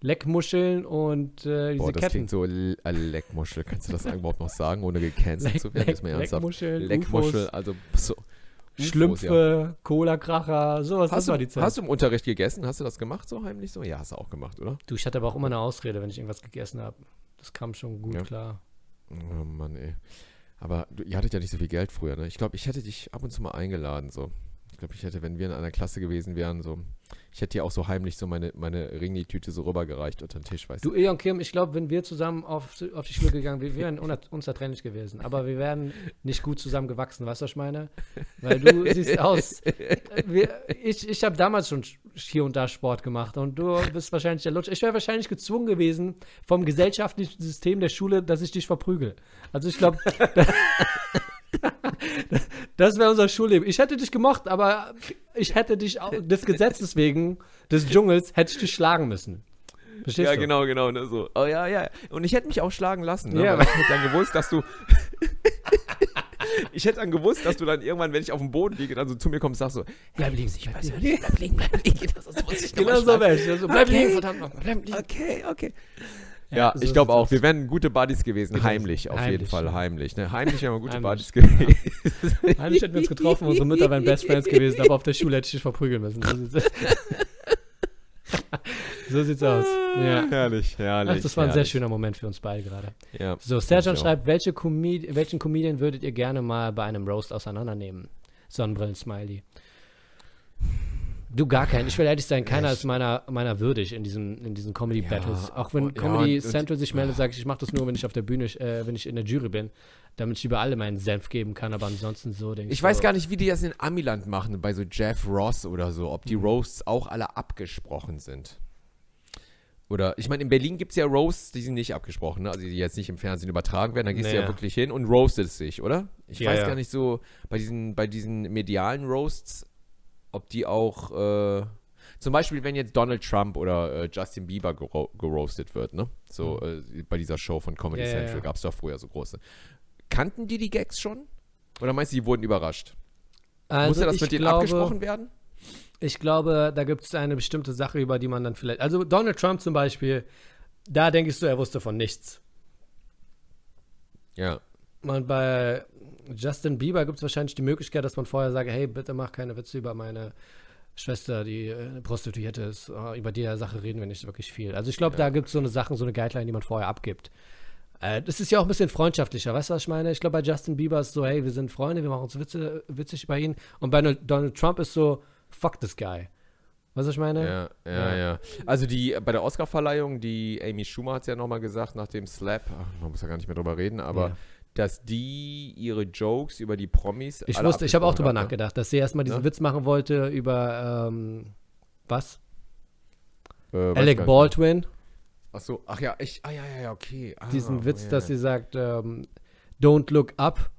äh, Leckmuscheln und äh, diese. Boah, das Ketten. klingt so L- äh, Leckmuschel. Kannst du das überhaupt noch sagen, ohne gecancelt zu werden? Ernsthaft. Leckmuscheln, Leckmuschel, also so. Ufos, ja. Schlümpfe, Cola-Kracher, sowas, das Hast, war du, die Zeit. hast du im Unterricht gegessen? Hast du das gemacht so heimlich so? Ja, hast du auch gemacht, oder? du, ich hatte aber auch immer eine Ausrede, wenn ich irgendwas gegessen habe. Das kam schon gut Ja. klar. Oh Mann, ey. Aber du, ihr hattet ja nicht so viel Geld früher, ne? Ich glaube, ich hätte dich ab und zu mal eingeladen, so. Ich glaube, ich hätte, wenn wir in einer Klasse gewesen wären, so. Ich hätte dir auch so heimlich so meine, meine Ringli-Tüte so rübergereicht unter den Tisch, weißt du? Du, Eon Kim, ich glaube, wenn wir zusammen auf, auf die Schule gegangen wären, wir wären unzertrennlich gewesen. Aber wir wären nicht gut zusammen gewachsen, weißt du, was ich meine? Weil du siehst aus. Wir, ich ich habe damals schon hier und da Sport gemacht und du bist wahrscheinlich der Lutsch. Ich wäre wahrscheinlich gezwungen gewesen vom gesellschaftlichen System der Schule, dass ich dich verprügel. Also ich glaube, das wäre unser Schulleben. Ich hätte dich gemocht, aber ich hätte dich auch, des Gesetzes wegen, des Dschungels, hätte ich dich schlagen müssen. Verstehst ja, du? genau, genau, ne, so. Oh ja, ja. Und ich hätte mich auch schlagen lassen, ne? Ja. Weil ich hätte dann gewusst, dass du. ich hätte dann gewusst, dass du dann irgendwann, wenn ich auf dem Boden liege, dann so zu mir kommst, sagst so, Bleib liegen, ich weiß ja nicht, bleib liegen, bleib liegen. Das muss ich noch Genau so wäre ich. Also, bleib Okay. liegen, verdammt nochmal. Bleib liegen. Okay, okay. Ja, so ich glaube auch. Wir wären gute Buddies gewesen. Gewesen. Heimlich, auf jeden Heimlich, Fall. ja. Heimlich. Ne? Heimlich wären wir gute Heimlich. Buddies gewesen. Eigentlich hätten wir uns getroffen, unsere Mütter wären Best Friends gewesen, aber auf der Schule hätte ich dich verprügeln müssen. So sieht's, so sieht's aus. Ja. herrlich, herrlich. Ach, das war ein sehr schöner Moment für uns beide gerade. Ja. So, Serjan auch. schreibt, welche Comedi welchen Comedian würdet ihr gerne mal bei einem Roast auseinandernehmen? Sonnenbrillen-Smiley. Du gar keinen. Ich will ehrlich sein, keiner ist meiner, meiner würdig in diesen, in diesen Comedy-Battles. Ja, Auch wenn und- ja, Comedy und- und- Central sich meldet, sage ich, ich mache das nur, wenn ich auf der Bühne, äh, wenn ich in der Jury bin, damit ich über alle meinen Senf geben kann, aber ansonsten so denke Ich weiß gar nicht, wie die das in Amiland machen, bei so Jeff Ross oder so, ob die Mhm. Roasts auch alle abgesprochen sind. Oder, ich meine, in Berlin gibt es ja Roasts, die sind nicht abgesprochen, ne? also die jetzt nicht im Fernsehen übertragen werden, da gehst du ja Naja. wirklich hin und roastest dich, oder? Ich Ja, weiß ja. gar nicht so, bei diesen, bei diesen medialen Roasts, ob die auch, äh, zum Beispiel, wenn jetzt Donald Trump oder äh, Justin Bieber gero geroastet wird, ne? So äh, bei dieser Show von Comedy Mhm. Ja, ja, Central ja. gab es doch früher so große. Kannten die die Gags schon? Oder meinst du, die wurden überrascht? Also Musste das mit denen glaube, abgesprochen werden? Ich glaube, da gibt es eine bestimmte Sache, über die man dann vielleicht. Also Donald Trump zum Beispiel, da denkst du, er wusste von nichts. Ja. Und bei Justin Bieber gibt es wahrscheinlich die Möglichkeit, dass man vorher sagt, hey, bitte mach keine Witze über meine Schwester, die äh, eine Prostituierte ist. Oh, über die Sache reden wir nicht wirklich viel. Also ich glaube, da gibt es so eine Sachen, so eine Guideline, die man vorher abgibt. Äh, das ist ja auch ein bisschen freundschaftlicher, weißt du, was ich meine? Ich glaube, bei Justin Bieber ist so, hey, wir sind Freunde, wir machen uns Witze, witzig über ihn. Und bei Donald Trump ist so, fuck this guy. Weißt du, was ich meine? Ja, ja, Ja. ja. Also die bei der Oscarverleihung, die Amy Schumer hat es ja nochmal gesagt, nach dem Slap, ach, man muss ja gar nicht mehr drüber reden, aber Ja. Dass die ihre Jokes über die Promis. Ich wusste, ich habe auch drüber hat, ne? nachgedacht, dass sie erstmal diesen Ja. Witz machen wollte über, ähm, was? Äh, Alec. Baldwin. Ach so, ach ja, ich, ah ja, ja, ja, okay. Ah, Diesen Witz, ja, dass ja. sie sagt, ähm, don't look up.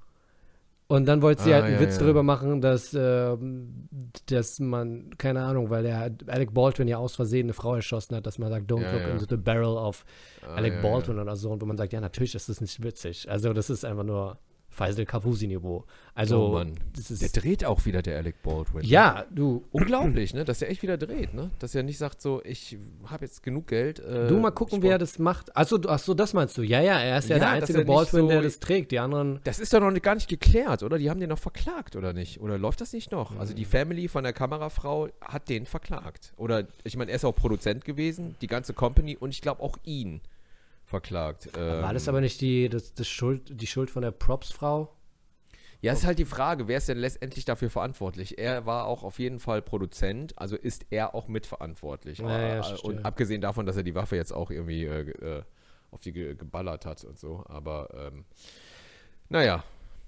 Und dann wollte sie Ah, halt einen ja, Witz ja. darüber machen, dass, ähm, dass man, keine Ahnung, weil der Alec Baldwin ja aus Versehen eine Frau erschossen hat, dass man sagt, don't Ja, look into the barrel of Ah, Alec Baldwin oder so. Und wo man sagt, ja, natürlich ist das nicht witzig. Also das ist einfach nur Faisal Kavusi-Niveau. Also, oh Mann. das ist. Der dreht auch wieder, der Alec Baldwin. ja, du. Unglaublich, ne? Dass er echt wieder dreht, ne? Dass er nicht sagt so, ich habe jetzt genug Geld. Äh, Du mal gucken, er brauch- das macht. Achso, du- ach so, das meinst du. Ja, ja, er ist ja, Ja, der einzige Baldwin, der so- das trägt. Die anderen. Das ist doch noch gar nicht geklärt, oder? Die haben den noch verklagt, oder nicht? Oder läuft das nicht noch? Also die Family von der Kamerafrau hat den verklagt. Oder, ich meine, er ist auch Produzent gewesen, die ganze Company und ich glaube auch ihn verklagt. War das Ähm, aber nicht die, das, das Schuld, die Schuld von der Props-Frau? Ja, ist halt die Frage, wer ist denn letztendlich dafür verantwortlich? Er war auch auf jeden Fall Produzent, also ist er auch mitverantwortlich. Ja, ja, Äh, und abgesehen davon, dass er die Waffe jetzt auch irgendwie äh, äh, auf die ge geballert hat und so. Aber ähm, naja,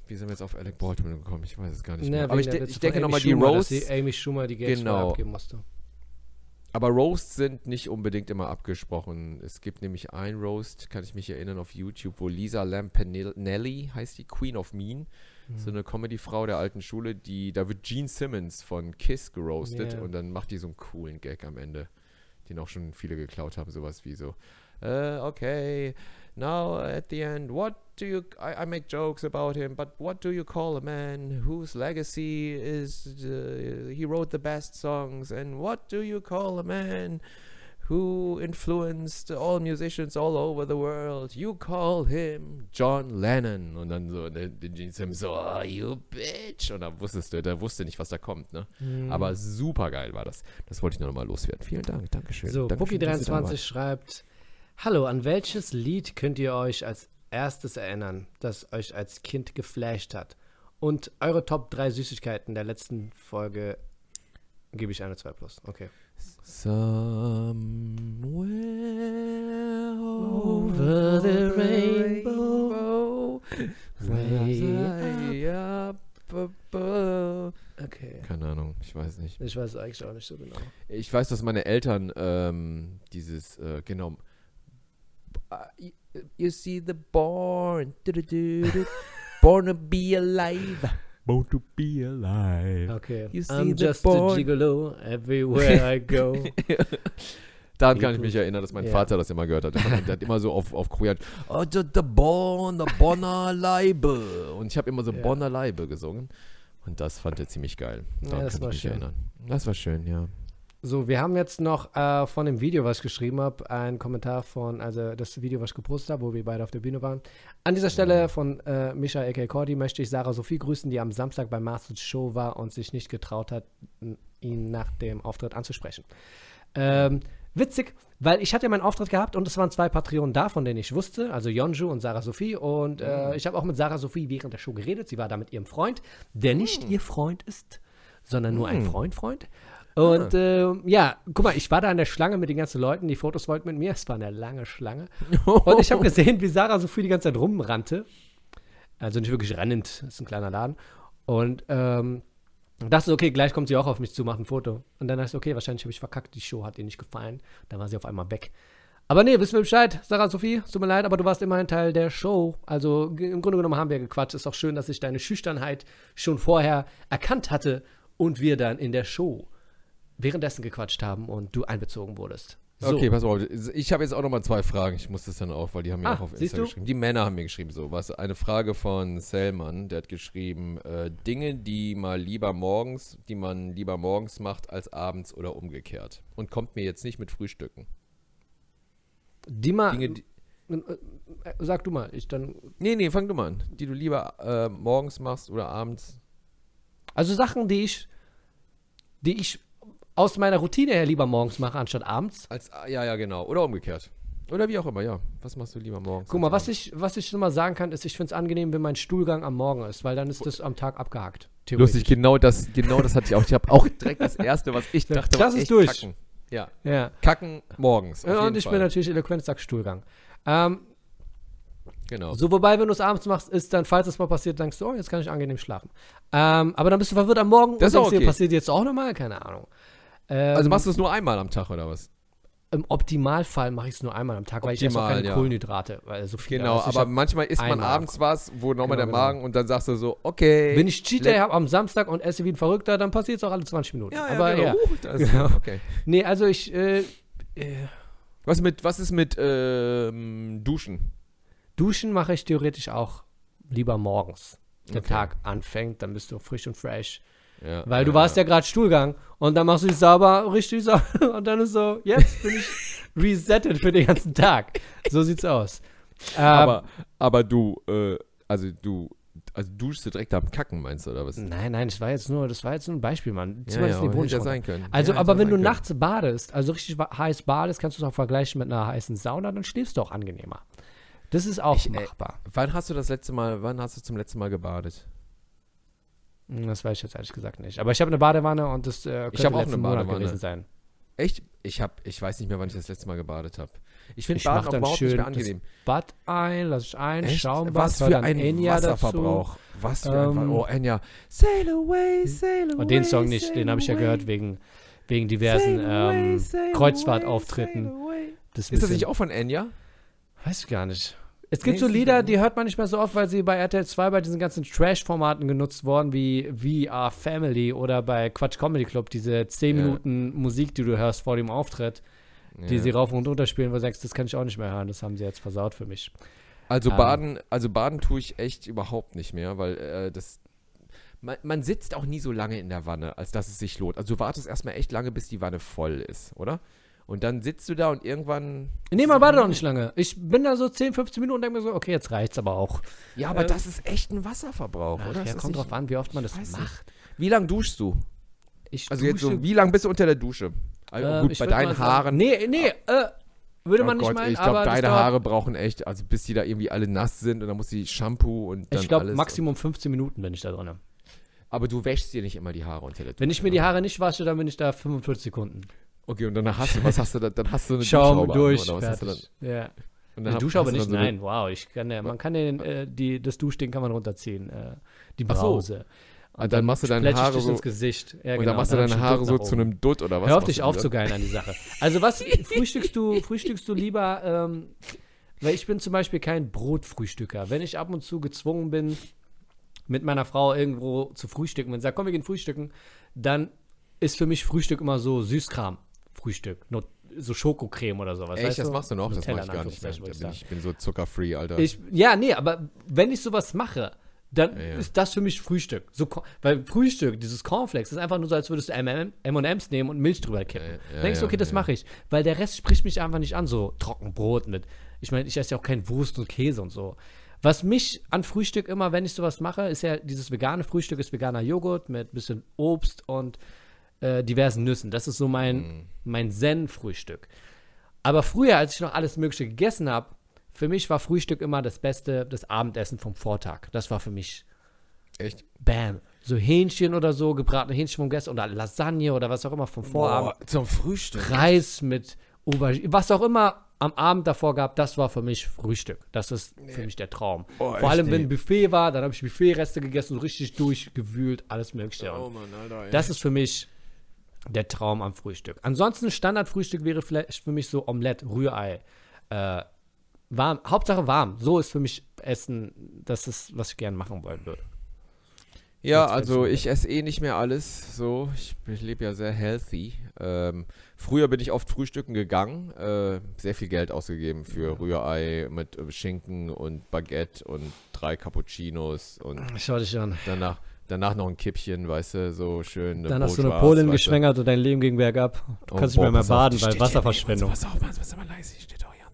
wie sind wir jetzt auf Alec Baldwin gekommen? Ich weiß es gar nicht mehr. Aber ich, de ich denke nochmal, die Roast. Roasts, Amy Schumer die Gags Genau. abgeben musste. Aber Roasts sind nicht unbedingt immer abgesprochen. Es gibt nämlich ein Roast, kann ich mich erinnern, auf YouTube, wo Lisa Lampanelli heißt die, Queen of Mean, so Mhm. eine Comedy-Frau der alten Schule, die, da wird Gene Simmons von Kiss geroastet Ja. und dann macht die so einen coolen Gag am Ende, den auch schon viele geklaut haben, sowas wie so, äh, okay, now at the end, what do you, I, I make jokes about him, but what do you call a man whose legacy is, uh, he wrote the best songs, and what do you call a man who influenced all musicians all over the world. You call him John Lennon. Und dann so, der, der Gene Simmons so, oh, you bitch. Und dann wusstest du, der wusste nicht, was da kommt, ne? Mhm. Aber super geil war das. Das wollte ich nur noch mal loswerden. Vielen Dank, Dankeschön. So, Dankeschön, dass ihr da Bookie23 schreibt: Hallo, an welches Lied könnt ihr euch als erstes erinnern, das euch als Kind geflasht hat? Und eure Top 3 Süßigkeiten der letzten Folge gebe ich eine 2 plus. Okay. Somewhere Over the rainbow, way up above. Okay. Keine Ahnung, ich weiß nicht. Ich weiß eigentlich auch nicht so genau. Ich weiß, dass meine Eltern ähm, dieses, äh, genau. Uh, you see the born, born to be alive. Born to be alive. Okay. You see I'm the just boy- a gigolo everywhere I go. Daran kann ich mich erinnern, dass mein Ja. Vater das immer gehört hat. Der hat immer so auf, auf Korean, oh, the, the born, the Bonner Leibe. Und ich habe immer so Ja. Bonner Leibe gesungen. Und das fand er ziemlich geil. Daran das kann war ich mich schön. erinnern. Das war schön, ja. So, wir haben jetzt noch äh, von dem Video, was ich geschrieben habe, einen Kommentar von, also das Video, was ich gepostet habe, wo wir beide auf der Bühne waren. An dieser Stelle von äh, Misha A.K. Cordy möchte ich Sarah Sophie grüßen, die am Samstag bei Masters Show war und sich nicht getraut hat, ihn nach dem Auftritt anzusprechen. Ähm, witzig, weil ich hatte ja meinen Auftritt gehabt und es waren zwei Patreonen da, von denen ich wusste, also Yonju und Sarah Sophie. Und äh, ich habe auch mit Sarah Sophie während der Show geredet. Sie war da mit ihrem Freund, der nicht ihr Freund ist, sondern nur ein Mm. Freund, Freund. Und ähm, ja, guck mal, ich war da in der Schlange mit den ganzen Leuten, die Fotos wollten mit mir. Es war eine lange Schlange. Und ich habe gesehen, wie Sarah Sophie die ganze Zeit rumrannte. Also nicht wirklich rennend, ist ein kleiner Laden. Und ähm, dachte so, okay, gleich kommt sie auch auf mich zu, macht ein Foto. Und dann dachte ich, so, okay, wahrscheinlich habe ich verkackt, die Show hat ihr nicht gefallen. Dann war sie auf einmal weg. Aber nee, wissen wir Bescheid, Sarah Sophie, tut mir leid, aber du warst immerhin Teil der Show. Also im Grunde genommen haben wir gequatscht. Ist auch schön, dass ich deine Schüchternheit schon vorher erkannt hatte und wir dann in der Show währenddessen gequatscht haben und du einbezogen wurdest. So. Okay, pass auf. Ich habe jetzt auch nochmal zwei Fragen. Ich muss das dann auch, weil die haben mir Ah, auch auf siehst Insta du? geschrieben. Die Männer haben mir geschrieben so. Was eine Frage von Selman, der hat geschrieben, äh, Dinge, die mal lieber morgens, die man lieber morgens macht als abends oder umgekehrt. Und kommt mir jetzt nicht mit Frühstücken. Die mal, Dinge, die, äh, sag du mal, ich dann, nee, nee, fang du mal an. Die du lieber äh, morgens machst oder abends. also Sachen, die ich, die ich aus meiner Routine her lieber morgens mache, anstatt abends. Als, ja, ja, genau. Oder umgekehrt. Oder wie auch immer, ja. Was machst du lieber morgens? Guck mal, was ich, was ich mal sagen kann, ist, ich finde es angenehm, wenn mein Stuhlgang am Morgen ist, weil dann ist das am Tag abgehakt. Lustig, genau das, genau das hatte ich auch. Ich habe auch direkt das erste, was ich dachte, das ist durch. Kacken. Ja, Ja. kacken morgens. Ja, und ich Fall. bin natürlich eloquent, sag Stuhlgang. Ähm, Genau. so, wobei, wenn du es abends machst, ist dann, falls es mal passiert, denkst du, oh, jetzt kann ich angenehm schlafen. Ähm, aber dann bist du verwirrt am Morgen Das und auch denkst dir, okay. passiert jetzt auch nochmal? Keine Ahnung. Ähm, also machst du es nur einmal am Tag oder was? Im Optimalfall mache ich es nur einmal am Tag, weil ich esse auch Optimal, keine ja. Kohlenhydrate, weil so viel Genau, also aber manchmal isst man abends was, wo nochmal Genau, der Magen genau. und dann sagst du so, okay. Wenn ich Cheat Day let- habe am Samstag und esse wie ein Verrückter, dann passiert es auch alle 20 Minuten. ja, ja, aber genau. ja. Uh, das Genau. Okay. Nee, also ich, äh, äh, Was, mit, was ist mit ähm, Duschen? Duschen mache ich theoretisch auch lieber morgens. Der Okay. Tag anfängt, dann bist du frisch und fresh. Ja, Weil du warst ja gerade Stuhlgang und dann machst du dich sauber, richtig sauber und dann ist so, jetzt bin ich resettet für den ganzen Tag. So sieht's aus. Ähm, Aber, aber du, äh, also du, also duschst du direkt am Kacken, meinst du, oder was? Nein, nein, das war jetzt nur, das war jetzt nur ein Beispiel, Mann. Ja, ja, hätte ja sein können. Also, Ja, aber wenn du können. nachts badest, also richtig heiß badest, kannst du es auch vergleichen mit einer heißen Sauna, dann schläfst du auch angenehmer. Das ist auch Ich, äh, machbar. Wann hast du das letzte Mal, wann hast du zum letzten Mal gebadet? Hm, Das weiß ich jetzt ehrlich gesagt nicht. Aber ich habe eine Badewanne und das äh, könnte hab auch eine Monat Badewanne. gewesen sein. Echt? Ich hab, ich weiß nicht mehr, wann ich das letzte Mal gebadet habe. Ich finde Ich Baden auch überhaupt schön nicht mehr das angenehm. Bad ein, lass ich ein, Echt? Schaumbad, Was für ein Enya Wasserverbrauch. Was für ein Ähm, Oh, Enya. Sail away, sail away. Und den Song nicht, den habe ich ja gehört wegen, wegen diversen ähm, Kreuzfahrtauftritten. Das Ist das nicht auch von Enya? Weiß ich gar nicht. Es gibt Nee, so Lieder, die hört man nicht mehr so oft, weil sie bei RTL 2 bei diesen ganzen Trash-Formaten genutzt worden, wie VR Family oder bei Quatsch Comedy Club, diese 10 Ja. Minuten Musik, die du hörst vor dem Auftritt, die Ja. sie rauf und runter spielen, wo du sagst, das kann ich auch nicht mehr hören, das haben sie jetzt versaut für mich. Also Ähm. baden, also baden tue ich echt überhaupt nicht mehr, weil äh, das man, man sitzt auch nie so lange in der Wanne, als dass es sich lohnt. Also du wartest erstmal echt lange, bis die Wanne voll ist, oder? Und dann sitzt du da und irgendwann. Nee, man wartet auch nicht lange. Ich bin da so 10, 15 Minuten und denke mir so, okay, jetzt reicht's aber auch. Ja, aber Äh, das ist echt ein Wasserverbrauch, Ach, oder? ja, kommt nicht- drauf an, wie oft man das macht. Wie lange duschst du? Ich Also jetzt so, dusche- wie lange bist du unter der Dusche? Also ähm, gut, bei deinen sagen- Haaren. Nee, nee, äh, würde Oh man nicht Gott, meinen, ich glaube, deine Haare brauchen echt, also bis die da irgendwie alle nass sind und dann muss die Shampoo und dann Ich glaube. Maximum 15 Minuten bin ich da drin. Aber du wäschst dir nicht immer die Haare unter der Dusche. Wenn ich mir die? Haare nicht wasche, dann bin ich da 45 Sekunden. Okay, und dann hast du, was hast du da? Dann hast du eine Schaum Duschhaube an, durch, oder was hast du dann? Ja. Und Die hab- Duschhaube nicht, dann so eine- nein, wow, ich kann, ja- man kann den, äh, die, das Duschding kann man runterziehen, äh, die so. Brause. Ah, dann machst du deine Haare so- ins Gesicht. Ja, Und genau, dann machst du deine Haare so zu einem Dutt oder was? Hör auf, dich dann? aufzugeilen an die Sache. Also was frühstückst du, frühstückst du lieber, ähm, weil ich bin zum Beispiel kein Brotfrühstücker. Wenn ich ab und zu gezwungen bin, mit meiner Frau irgendwo zu frühstücken, wenn sie sagt, komm, wir gehen frühstücken, dann ist für mich Frühstück immer so Süßkram-Frühstück. Not- So Schokocreme oder sowas. Echt, das du? machst du noch? Das mach ich gar nicht mehr. Wollte bin ich ich, ich bin so zuckerfree, Alter. ich, ja, nee, aber wenn ich sowas mache, dann Ja, ja. ist das für mich Frühstück. So, weil Frühstück, dieses Cornflakes, ist einfach nur so, als würdest du M&M M&M's nehmen und Milch drüber kippen. Ja, denkst du, okay, das mache ich. Weil der Rest spricht mich einfach nicht an, so Trockenbrot mit. Ich meine, ich esse ja auch kein Wurst und Käse und so. Was mich an Frühstück immer, wenn ich sowas mache, ist ja dieses vegane Frühstück, ist veganer Joghurt mit bisschen Obst und äh, diversen Nüssen. Das ist so mein, Mhm. mein Zen-Frühstück. Aber früher, als ich noch alles Mögliche gegessen habe, für mich war Frühstück immer das Beste, das Abendessen vom Vortag. Das war für mich Echt? Bam. So Hähnchen oder so, gebratene Hähnchen vom gestern oder Lasagne oder was auch immer vom Vorabend. Boah, zum Frühstück. Reis mit Aubergine, was auch immer am Abend davor gab, das war für mich Frühstück. Das ist für mich der Traum. Oh, Vor allem, wenn nee. Buffet war, dann habe ich Buffetreste gegessen, richtig durchgewühlt, alles Mögliche. Oh Mann, Alter. das ist für mich der Traum am Frühstück. Ansonsten Standardfrühstück wäre vielleicht für mich so Omelette, Rührei. Äh, warm, Hauptsache warm. So ist für mich Essen, das ist, was ich gerne machen wollen würde. Ja, Jetzt also ich esse eh nicht mehr alles so. Ich, ich lebe ja sehr healthy. Ähm, früher bin ich oft frühstücken gegangen, äh, sehr viel Geld ausgegeben für Rührei mit Schinken und Baguette und drei Cappuccinos und Schau dich an. danach, danach noch ein Kippchen, weißt du, so schön. Dann hast du eine Polin weißt du. geschwängert und dein Leben ging bergab. Du Oh, kannst boah, nicht mehr, mehr auf, baden, die weil Wasserverschwendung. Pass auf, Mann, pass mal leise, die steht doch hier.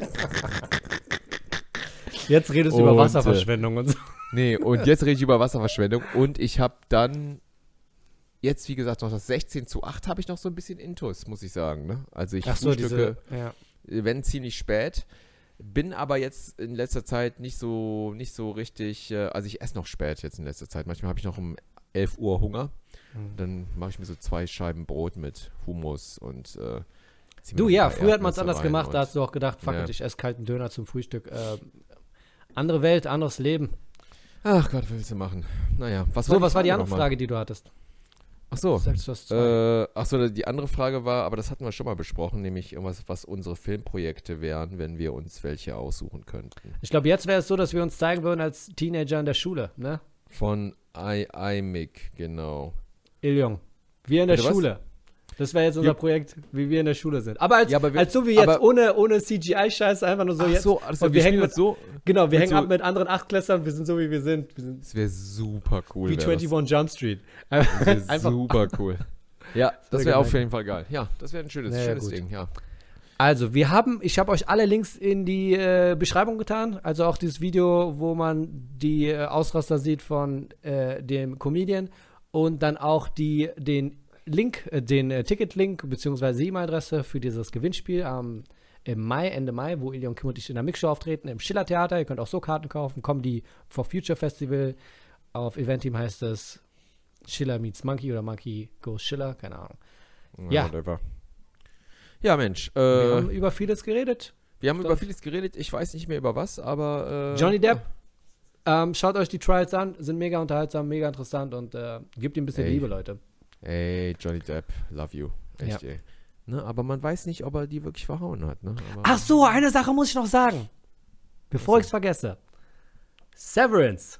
und Jetzt redest du über äh, Wasserverschwendung und so. So. Nee, und jetzt rede ich über Wasserverschwendung und ich habe dann jetzt, wie gesagt, noch das 16 zu 8 habe ich noch so ein bisschen Intus, muss ich sagen. Ne? Also ich Ach so, frühstücke, diese. Ja. wenn ziemlich spät, bin aber jetzt in letzter Zeit nicht so, nicht so richtig, äh, also ich esse noch spät jetzt in letzter Zeit. Manchmal habe ich noch um 11 Uhr Hunger. Mhm. Dann mache ich mir so zwei Scheiben Brot mit Hummus und äh, Du, ja, früher hat man es anders gemacht. Da hast du auch gedacht, fuck Ja. it, ich esse kalten Döner zum Frühstück. Äh, andere Welt, anderes Leben. Ach Gott, was willst du machen? Naja, was So, was war die andere? Frage, die du hattest? Ach so. Hast zwei. Äh, achso, die andere Frage war, aber das hatten wir schon mal besprochen, nämlich irgendwas, was unsere Filmprojekte wären, wenn wir uns welche aussuchen könnten. Ich glaube, jetzt wäre es so, dass wir uns zeigen würden als Teenager in der Schule, ne? Von I, IMIC, genau. Iljong. Wir in der Bitte was? Das wäre jetzt unser. Projekt, wie wir in der Schule sind. Aber als, Ja, aber wir- als so wie jetzt, ohne, ohne CGI-Scheiße, einfach nur so jetzt. so, also und wir wir hängen mit, so. Genau, wir hängen so- ab mit anderen Achtklässlern, wir sind so, wie wir sind. Wir sind Das wäre super cool. wie wär 21 Jump Street. Das, das wär Einfach super cool. Ja, das wäre auf jeden Fall geil. Ja, das wäre ein schönes, Ja, ja, schönes gut. Ding, ja. Also, wir haben, ich habe euch alle Links in die äh, Beschreibung getan. Also auch dieses Video, wo man die äh, Ausraster sieht von äh, dem Comedian und dann auch die, den Link, äh, den äh, Ticket-Link die E-Mail-Adresse für dieses Gewinnspiel am im Mai, Ende Mai, wo Ilion Kim und ich in der Mixshow auftreten, im Schiller Theater. Ihr könnt auch so Karten kaufen. Comedy for Future Festival. Auf Eventim heißt es Schiller meets Monkey oder Monkey goes Schiller, keine Ahnung. Ja. Whatever. Ja, Mensch. Äh, Wir haben über vieles geredet. wir haben über vieles geredet. Ich weiß nicht mehr über was, aber. Äh, Johnny Depp, ähm, schaut euch die Trials an, sind mega unterhaltsam, mega interessant und äh, gebt ihm ein bisschen Ey. Liebe, Leute. Ey, Johnny Depp, love you. Echt, ey. Ne, aber man weiß nicht, ob er die wirklich verhauen hat. Ne? Ach so, eine Sache muss ich noch sagen, bevor ich es vergesse. Severance.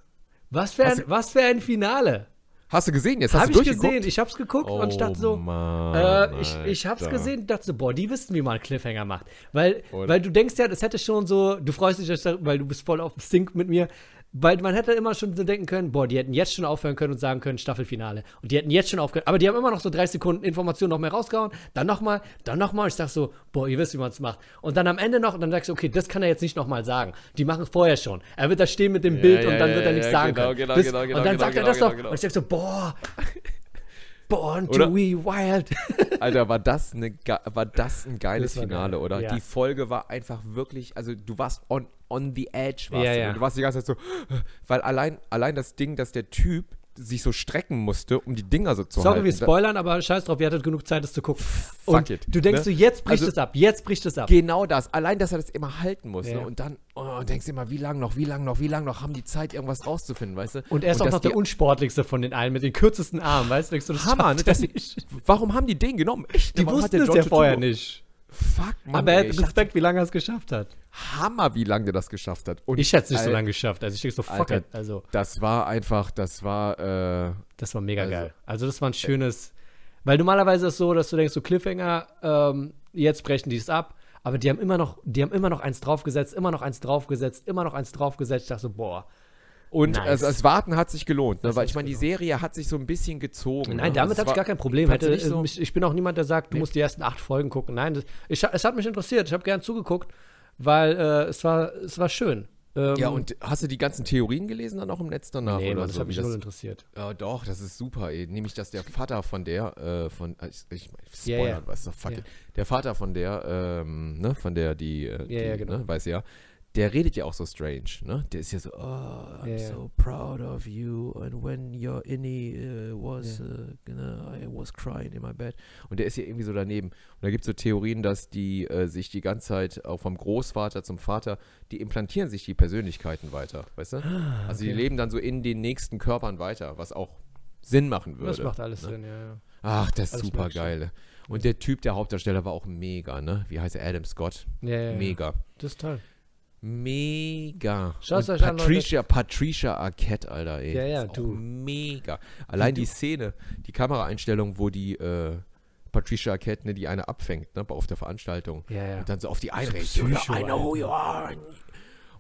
Was für, ein, was für ein Finale. Hast du gesehen? Jetzt hast Habe du ich gesehen, ich hab's geguckt und ich Oh dachte so, Mann, äh, ich, ich hab's Alter. gesehen und dachte so, boah, die wissen, wie man einen Cliffhanger macht. Weil, weil du denkst ja, das hätte schon so, du freust dich, weil du bist voll auf Sync mit mir, weil man hätte immer schon so denken können, boah, die hätten jetzt schon aufhören können und sagen können, Staffelfinale. Und die hätten jetzt schon aufgehört, aber die haben immer noch so 30 Sekunden Informationen noch mehr rausgehauen, dann nochmal, dann nochmal. Ich sag so, boah, ihr wisst, wie man es macht. Und dann am Ende noch, und dann sagst du, okay, das kann er jetzt nicht nochmal sagen. Die machen es vorher schon. Er wird da stehen mit dem Ja, Bild ja, und dann ja, wird er nichts sagen genau, können. genau, Bis- genau, genau, und dann genau, sagt er genau, das noch. genau, Und ich sag so, boah, born to be wild. Alter, war das, eine, war das ein geiles Das war Finale, geil, oder? ja. Die Folge war einfach wirklich, also du warst on, on the edge, warst Ja, du. ja. Du warst die ganze Zeit so, weil allein, allein das Ding, dass der Typ sich so strecken musste, um die Dinger so zu Sorry, halten. wir spoilern, aber scheiß drauf, ihr hattet genug Zeit, das zu gucken. Fuck und it, du denkst ne? so, jetzt bricht Also- es ab, jetzt bricht es ab. Genau das. Allein, dass er das immer halten muss. Ja. Ne? Und dann oh, denkst du immer, wie lang noch, wie lang noch, wie lang noch haben die Zeit, irgendwas rauszufinden, weißt du? Und er ist auch dass noch der unsportlichste von den allen, mit den kürzesten Armen, weißt du? Denkst du, das Hammer, ne, nicht. warum haben die den genommen? Echt? Die wussten es ja vorher nicht. Fuck, Mann, aber er ey, hat Respekt, wie lange er es geschafft hat. Hammer, wie lange der das geschafft hat. Und Ich hätte es nicht so Al- lange geschafft. Also ich denke so, fuck Alter. it. Also, Das war einfach, das war, äh, das war mega Also- geil. Also das war ein schönes, weil normalerweise ist es so, dass du denkst, so Cliffhanger, ähm, jetzt brechen die es ab. Aber die haben immer noch, die haben immer noch eins draufgesetzt, immer noch eins draufgesetzt, immer noch eins draufgesetzt. Ich dachte so, boah. Und Nice. also, das Warten hat sich gelohnt, ne? Weil ich meine, die Serie hat sich so ein bisschen gezogen. Nein, ne? damit Das hatte ich gar kein Problem. Hätte, so? ich bin auch niemand, der sagt, du Nee. musst die ersten acht Folgen gucken. Nein, das, ich, es hat mich interessiert. Ich habe gern zugeguckt, weil äh, es, war, es war schön. Ähm, Ja, und hast du die ganzen Theorien gelesen dann auch im Netz danach? nee, oder Mann, das so, hat mich null interessiert. Ja, doch, das ist super, ey. Nämlich, dass der Vater von der, äh, von, äh, ich, ich mein, Ja, Spoiler, ja. weißt du, fuck it. Der Vater von der, ähm, ne, von der, die, äh, die Ja, ja, genau. ne, weiß ja, der redet ja auch so strange, ne? Der ist ja so, oh, I'm ja. so proud of you and when your innie uh, was, Ja. uh, you know, I was crying in my bed. Und der ist ja irgendwie so daneben. Und da gibt es so Theorien, dass die äh, sich die ganze Zeit auch vom Großvater zum Vater, die implantieren sich die Persönlichkeiten weiter, weißt du? Also die Ah, okay. leben dann so in den nächsten Körpern weiter, was auch Sinn machen würde. Das macht alles ne? Sinn, ja, ja. Ach, das ist super geil. Und der Typ, der Hauptdarsteller, war auch mega, ne? Wie heißt er? Adam Scott. Ja, ja. Mega. Das ist toll. Mega. Schaut's Und euch an, Leute. Patricia, Patricia Arquette, Alter, ey. Ja, ja, du. Mega. Allein die Szene, die Kameraeinstellung, wo die äh, Patricia Arquette, ne, die eine abfängt, ne, auf der Veranstaltung. Ja, ja. Und dann so auf die einredet. Psycho, I know who you are.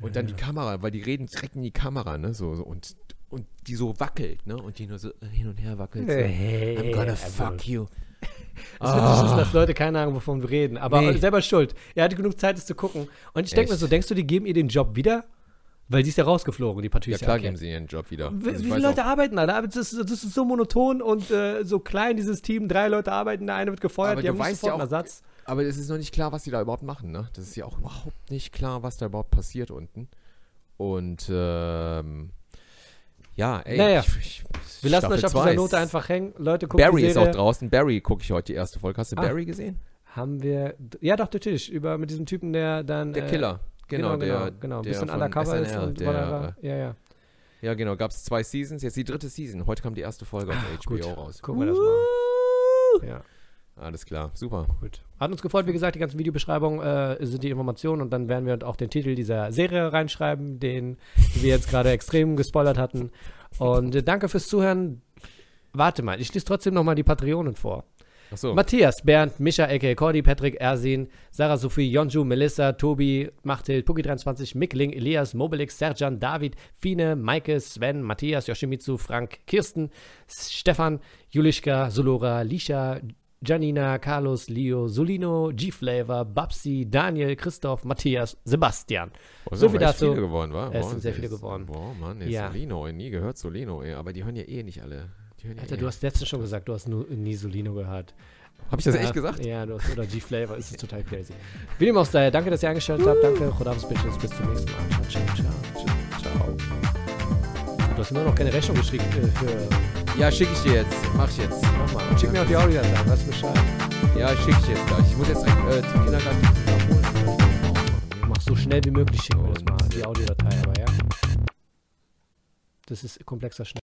Und dann die Kamera, weil die reden direkt in die Kamera, ne? So, so und, und die so wackelt, ne? Und die nur so hin und her wackelt. So. Hey, I'm gonna fuck you. Das Witzige ist, dass Leute keine Ahnung, wovon wir reden. Aber Nee. selber schuld. Er hatte genug Zeit, es zu gucken. Und ich denke mir so, denkst du, die geben ihr den Job wieder? Weil sie ist ja rausgeflogen, die Ja Patricia. klar Arquette. geben sie ihren Job wieder. Wie, Also wie viele Leute auch- arbeiten da? da? Das ist, das ist so monoton und äh, so klein, dieses Team. Drei Leute arbeiten, der eine wird gefeuert, Aber die haben weißt sofort ja einen Ersatz. Aber es ist noch nicht klar, was die da überhaupt machen, ne? Das ist ja auch überhaupt nicht klar, was da überhaupt passiert unten. Und ähm, ja, ey. Naja. ich, ich, Wir lassen Staffel euch auf zwei dieser ist- Note einfach hängen. Leute, guckt Barry die ist auch draußen. Barry gucke ich heute die erste Folge. Hast du Ah. Barry gesehen? Haben wir, ja doch, natürlich, über, mit diesem Typen, der dann Der äh, Killer. Genau, genau, der, genau, genau. ein der bisschen undercover ist SNL, und der. Ja, ja. Ja, genau. Gab es zwei Seasons. Jetzt die dritte Season. Heute kam die erste Folge auf HBO gut. raus. Gucken wir das mal. Ja, Alles klar. Super. gut. Hat uns gefreut, wie gesagt, die ganzen Videobeschreibungen äh, sind die Informationen und dann werden wir auch den Titel dieser Serie reinschreiben, den wir jetzt gerade extrem gespoilert hatten. Und äh, danke fürs Zuhören. Warte mal, ich lese trotzdem nochmal die Patreonen vor. Achso. Matthias, Bernd, Micha, Ecke, Cordy, Patrick, Ersin, Sarah Sophie, Jonju, Melissa, Tobi, Machthild, Puki23, Mickling, Elias, Mobilix, Serjan, David, Fine, Maike, Sven, Matthias, Yoshimitsu, Frank, Kirsten, Stefan, Julischka, Solora, Lisha, Janina, Carlos, Leo, Solino, G-Flavor, Babsi, Daniel, Christoph, Matthias, Sebastian. Oh, so viel dazu. viele geworden, wa? Es sind sehr viele geworden. Boah, Mann, ey, Ja. Solino, ey, nie gehört Solino, ey. Aber die hören ja eh nicht alle. Alter, eh. du hast letztens schon gesagt, du hast nur nie Solino gehört. Hab ich das Ja, echt gesagt? Ja, du hast, oder G-Flavor, ist es total crazy. Wie dem auch sei, danke, dass ihr eingeschaltet habt. Danke, Chodabs Bitches, bis zum nächsten Mal. Ciao, ciao, ciao. Ciao. Du hast immer noch keine Rechnung geschickt äh, für. Ja, schick ich dir jetzt. Mach ich jetzt. Mach mal. Schick mir auch die Audiodatei, weißt du Bescheid. Ja, schick ich jetzt gleich. Ich muss jetzt direkt äh, zum Kindergarten abholen. Mach so schnell wie möglich, schicken wir das mal, die Audiodatei, aber ja. Das ist komplexer schnell.